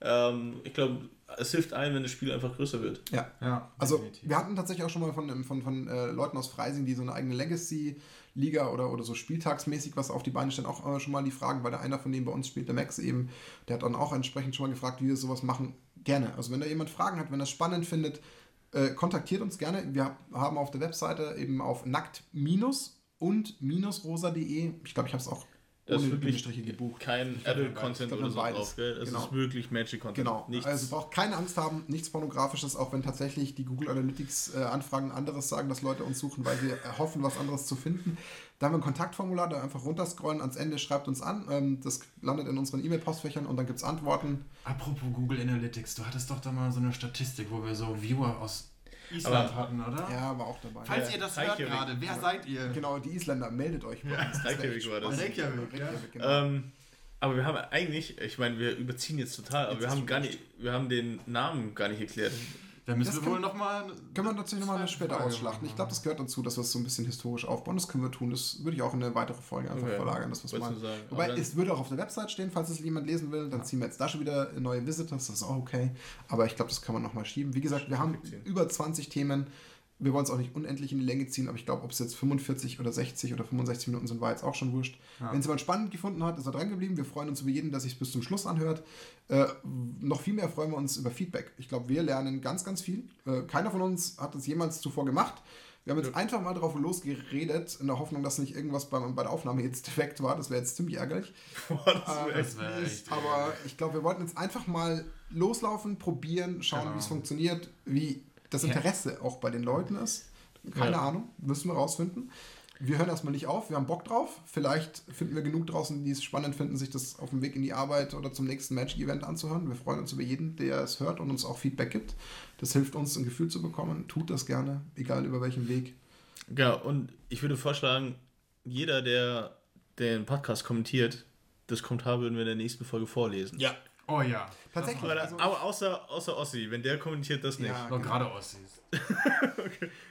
Ähm, ich glaube, es hilft allen, wenn das Spiel einfach größer wird. Ja. Ja, Also definitiv. wir hatten tatsächlich auch schon mal von, von, von äh, Leuten aus Freising, die so eine eigene Legacy-Liga oder, oder so spieltagsmäßig was auf die Beine stellen, auch äh, schon mal die Fragen, weil der einer von denen bei uns spielt, der Max eben, der hat dann auch entsprechend schon mal gefragt, wie wir sowas machen. Gerne. Also wenn da jemand Fragen hat, wenn er es spannend findet, äh, kontaktiert uns gerne. Wir haben auf der Webseite eben auf nackt- und minusrosa.de, ich glaube, ich habe es auch Das ist wirklich Bindestriche gebucht. kein Adult-Content oder so beides. drauf, gell? Es Genau. ist wirklich Magic-Content. Genau, Nichts. also braucht keine Angst haben, nichts Pornografisches, auch wenn tatsächlich die Google Analytics äh, Anfragen anderes sagen, dass Leute uns suchen, weil sie hoffen, was anderes zu finden. Da haben wir ein Kontaktformular, da einfach runterscrollen, ans Ende schreibt uns an, ähm, das landet in unseren E-Mail-Postfächern und dann gibt es Antworten. Apropos Google Analytics, du hattest doch da mal so eine Statistik, wo wir so Viewer aus Island Aber- hatten, oder? Ja, war auch dabei. Falls Ja, ihr das hört gerade, wer seid ihr? Genau, die Isländer, meldet euch bei uns. Reykjavik war das. Reykjavik, ja. Reykjavik, genau. Ähm, aber wir haben eigentlich, ich meine, wir überziehen jetzt total, aber Jetzt wir haben gar nicht, wir haben den Namen gar nicht erklärt. Da müssen Das wir kann- wohl nochmal. Können wir natürlich nochmal später Folge ausschlachten. machen. Ich glaube, das gehört dazu, dass wir es so ein bisschen historisch aufbauen. Das können wir tun. Das würde ich auch in eine weitere Folge einfach Okay. verlagern. Das was mal. Wobei, es würde auch auf der Website stehen, falls es jemand lesen will. Dann ziehen wir jetzt da schon wieder neue Visitors. Das ist auch okay. Aber ich glaube, das kann man nochmal schieben. Wie gesagt, wir haben über 20 Themen. Wir wollen es auch nicht unendlich in die Länge ziehen, aber ich glaube, ob es jetzt 45 oder 60 oder 65 Minuten sind, war jetzt auch schon wurscht. Ja. Wenn es jemand spannend gefunden hat, ist er dran geblieben. Wir freuen uns über jeden, der sich bis zum Schluss anhört. Äh, noch viel mehr freuen wir uns über Feedback. Ich glaube, wir lernen ganz, ganz viel. Äh, keiner von uns hat das jemals zuvor gemacht. Wir haben jetzt einfach mal drauf losgeredet, in der Hoffnung, dass nicht irgendwas beim, bei der Aufnahme jetzt defekt war. Das wäre jetzt ziemlich ärgerlich. Boah, das Ah, wär Das wäre echt. Aber ich glaube, wir wollten jetzt einfach mal loslaufen, probieren, schauen, Genau. wie es funktioniert, wie das Ja. Interesse auch bei den Leuten ist. Keine Ja. Ahnung, müssen wir rausfinden. Wir hören erstmal nicht auf, wir haben Bock drauf. Vielleicht finden wir genug draußen, die es spannend finden, sich das auf dem Weg in die Arbeit oder zum nächsten Magic-Event anzuhören. Wir freuen uns über jeden, der es hört und uns auch Feedback gibt. Das hilft uns, ein Gefühl zu bekommen. Tut das gerne, egal über welchen Weg. Ja, und ich würde vorschlagen, jeder, der den Podcast kommentiert, das Kommentar würden wir in der nächsten Folge vorlesen. Ja. Oh ja. Tatsächlich. Aber, Also- aber außer, außer Ossi, wenn der kommentiert das nicht. Ja, Noch gerade Ossis.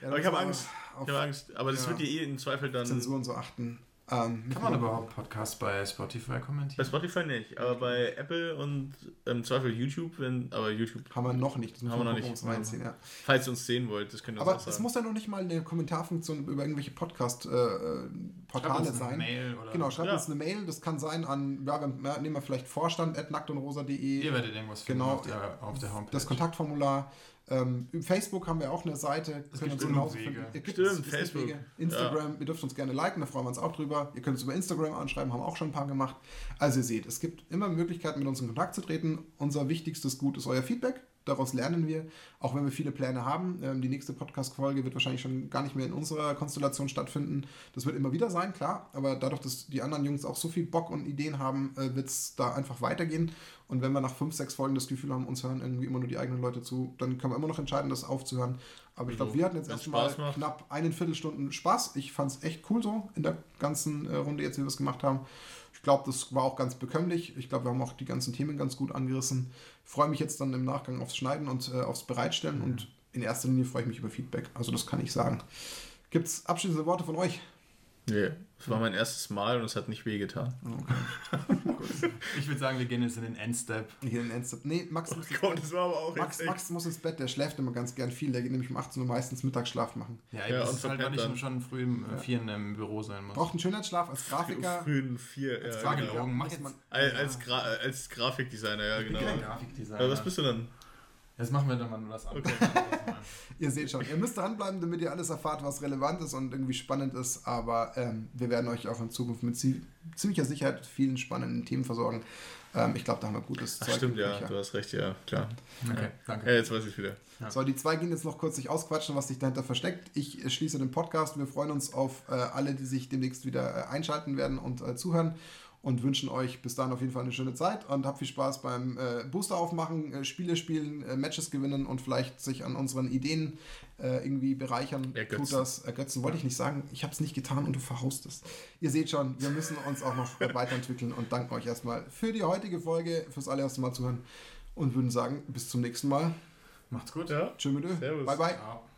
Ja, Aber ich habe Angst. auf Ich habe Angst. Aber das Ja. wird dir eh im Zweifel dann. Zensur und so achten. Ähm, Kann man überhaupt Podcasts bei Spotify Bei kommentieren? Spotify nicht, aber bei Apple und im Zweifel YouTube, wenn, aber YouTube, Haben wir noch nicht. Das müssen Haben wir noch gucken, nicht. reinziehen, ja. falls ihr uns sehen wollt, das könnt ihr uns Aber auch es sagen. muss ja noch nicht mal eine Kommentarfunktion über irgendwelche Schreibt Podcast-Portale uns eine sein. Mail oder Genau, schreibt Ja. uns eine Mail. Das kann sein an, ja, wir, nehmen wir vielleicht vorstand at nacktunrosa.de. Ihr werdet irgendwas finden Genau. auf, der, auf der Homepage. Das Kontaktformular. Ähm, über Facebook haben wir auch eine Seite. Es Könnt gibt uns genauso finden. Ihr gibt- Stimmt, es Facebook. Wege. Instagram, ihr dürft uns gerne liken, da freuen wir uns auch drüber. Ihr könnt uns über Instagram anschreiben, haben auch schon ein paar gemacht. Also ihr seht, es gibt immer Möglichkeiten, mit uns in Kontakt zu treten. Unser wichtigstes Gut ist euer Feedback. Daraus lernen wir, auch wenn wir viele Pläne haben. Ähm, die nächste Podcast-Folge wird wahrscheinlich schon gar nicht mehr in unserer Konstellation stattfinden. Das wird immer wieder sein, klar. Aber dadurch, dass die anderen Jungs auch so viel Bock und Ideen haben, äh, wird es da einfach weitergehen. Und wenn wir nach fünf, sechs Folgen das Gefühl haben, uns hören irgendwie immer nur die eigenen Leute zu, dann können wir immer noch entscheiden, das aufzuhören. Aber ich glaube, Also, wir hatten jetzt erstmal knapp eine Viertelstunden Spaß. Ich fand es echt cool so in der ganzen äh, Runde jetzt, wie wir es gemacht haben. Ich glaube, das war auch ganz bekömmlich. Ich glaube, wir haben auch die ganzen Themen ganz gut angerissen. Freue mich jetzt dann im Nachgang aufs Schneiden und äh, aufs Bereitstellen und in erster Linie freue ich mich über Feedback. Also das kann ich sagen. Gibt es abschließende Worte von euch? Nee, es war mein erstes Mal und es hat nicht wehgetan. Ich würde sagen, wir gehen jetzt in den Endstep. Hier in Endstep. Nee, Max, muss, Gott, das war aber auch Max, Max muss ins Bett. Der schläft immer ganz gern viel. Der geht nämlich um 18 Uhr meistens Mittagsschlaf machen. Ja, Ja, das und ist halt, weil ich dann. schon früh um vier im Büro sein muss. Braucht einen Schönheitsschlaf als Grafiker. frühen vier. Ja, Frage genau. mach jetzt Als, als, Gra als Grafikdesigner, ja, Ich bin genau. kein Grafikdesigner. Was bist du dann? Jetzt machen wir dann mal nur das an. Okay. Ihr seht schon, ihr müsst dranbleiben, damit ihr alles erfahrt, was relevant ist und irgendwie spannend ist. Aber ähm, wir werden euch auch in Zukunft mit zie- ziemlicher Sicherheit mit vielen spannenden Themen versorgen. Ähm, ich glaube, da haben wir gutes Ach, Zeug. stimmt, im ja, du hast recht, ja, klar. Okay, Ja, danke. jetzt weiß ich wieder. So, die zwei gehen jetzt noch kurz sich ausquatschen, was sich dahinter versteckt. Ich äh, schließe den Podcast. Wir freuen uns auf äh, alle, die sich demnächst wieder äh, einschalten werden und äh, zuhören und wünschen euch bis dahin auf jeden Fall eine schöne Zeit und habt viel Spaß beim äh, Booster aufmachen, äh, Spiele spielen, äh, Matches gewinnen und vielleicht sich an unseren Ideen äh, irgendwie bereichern. Ergötzen. Tut das. Ergötzen wollte ich nicht sagen. Ich habe es nicht getan und du verhaust es. Ihr seht schon, wir müssen uns auch noch weiterentwickeln und danken euch erstmal für die heutige Folge, fürs allererste Mal zuhören und würden sagen, bis zum nächsten Mal. Macht's gut. Ja, Tschö. Servus. Bye bye. Ciao.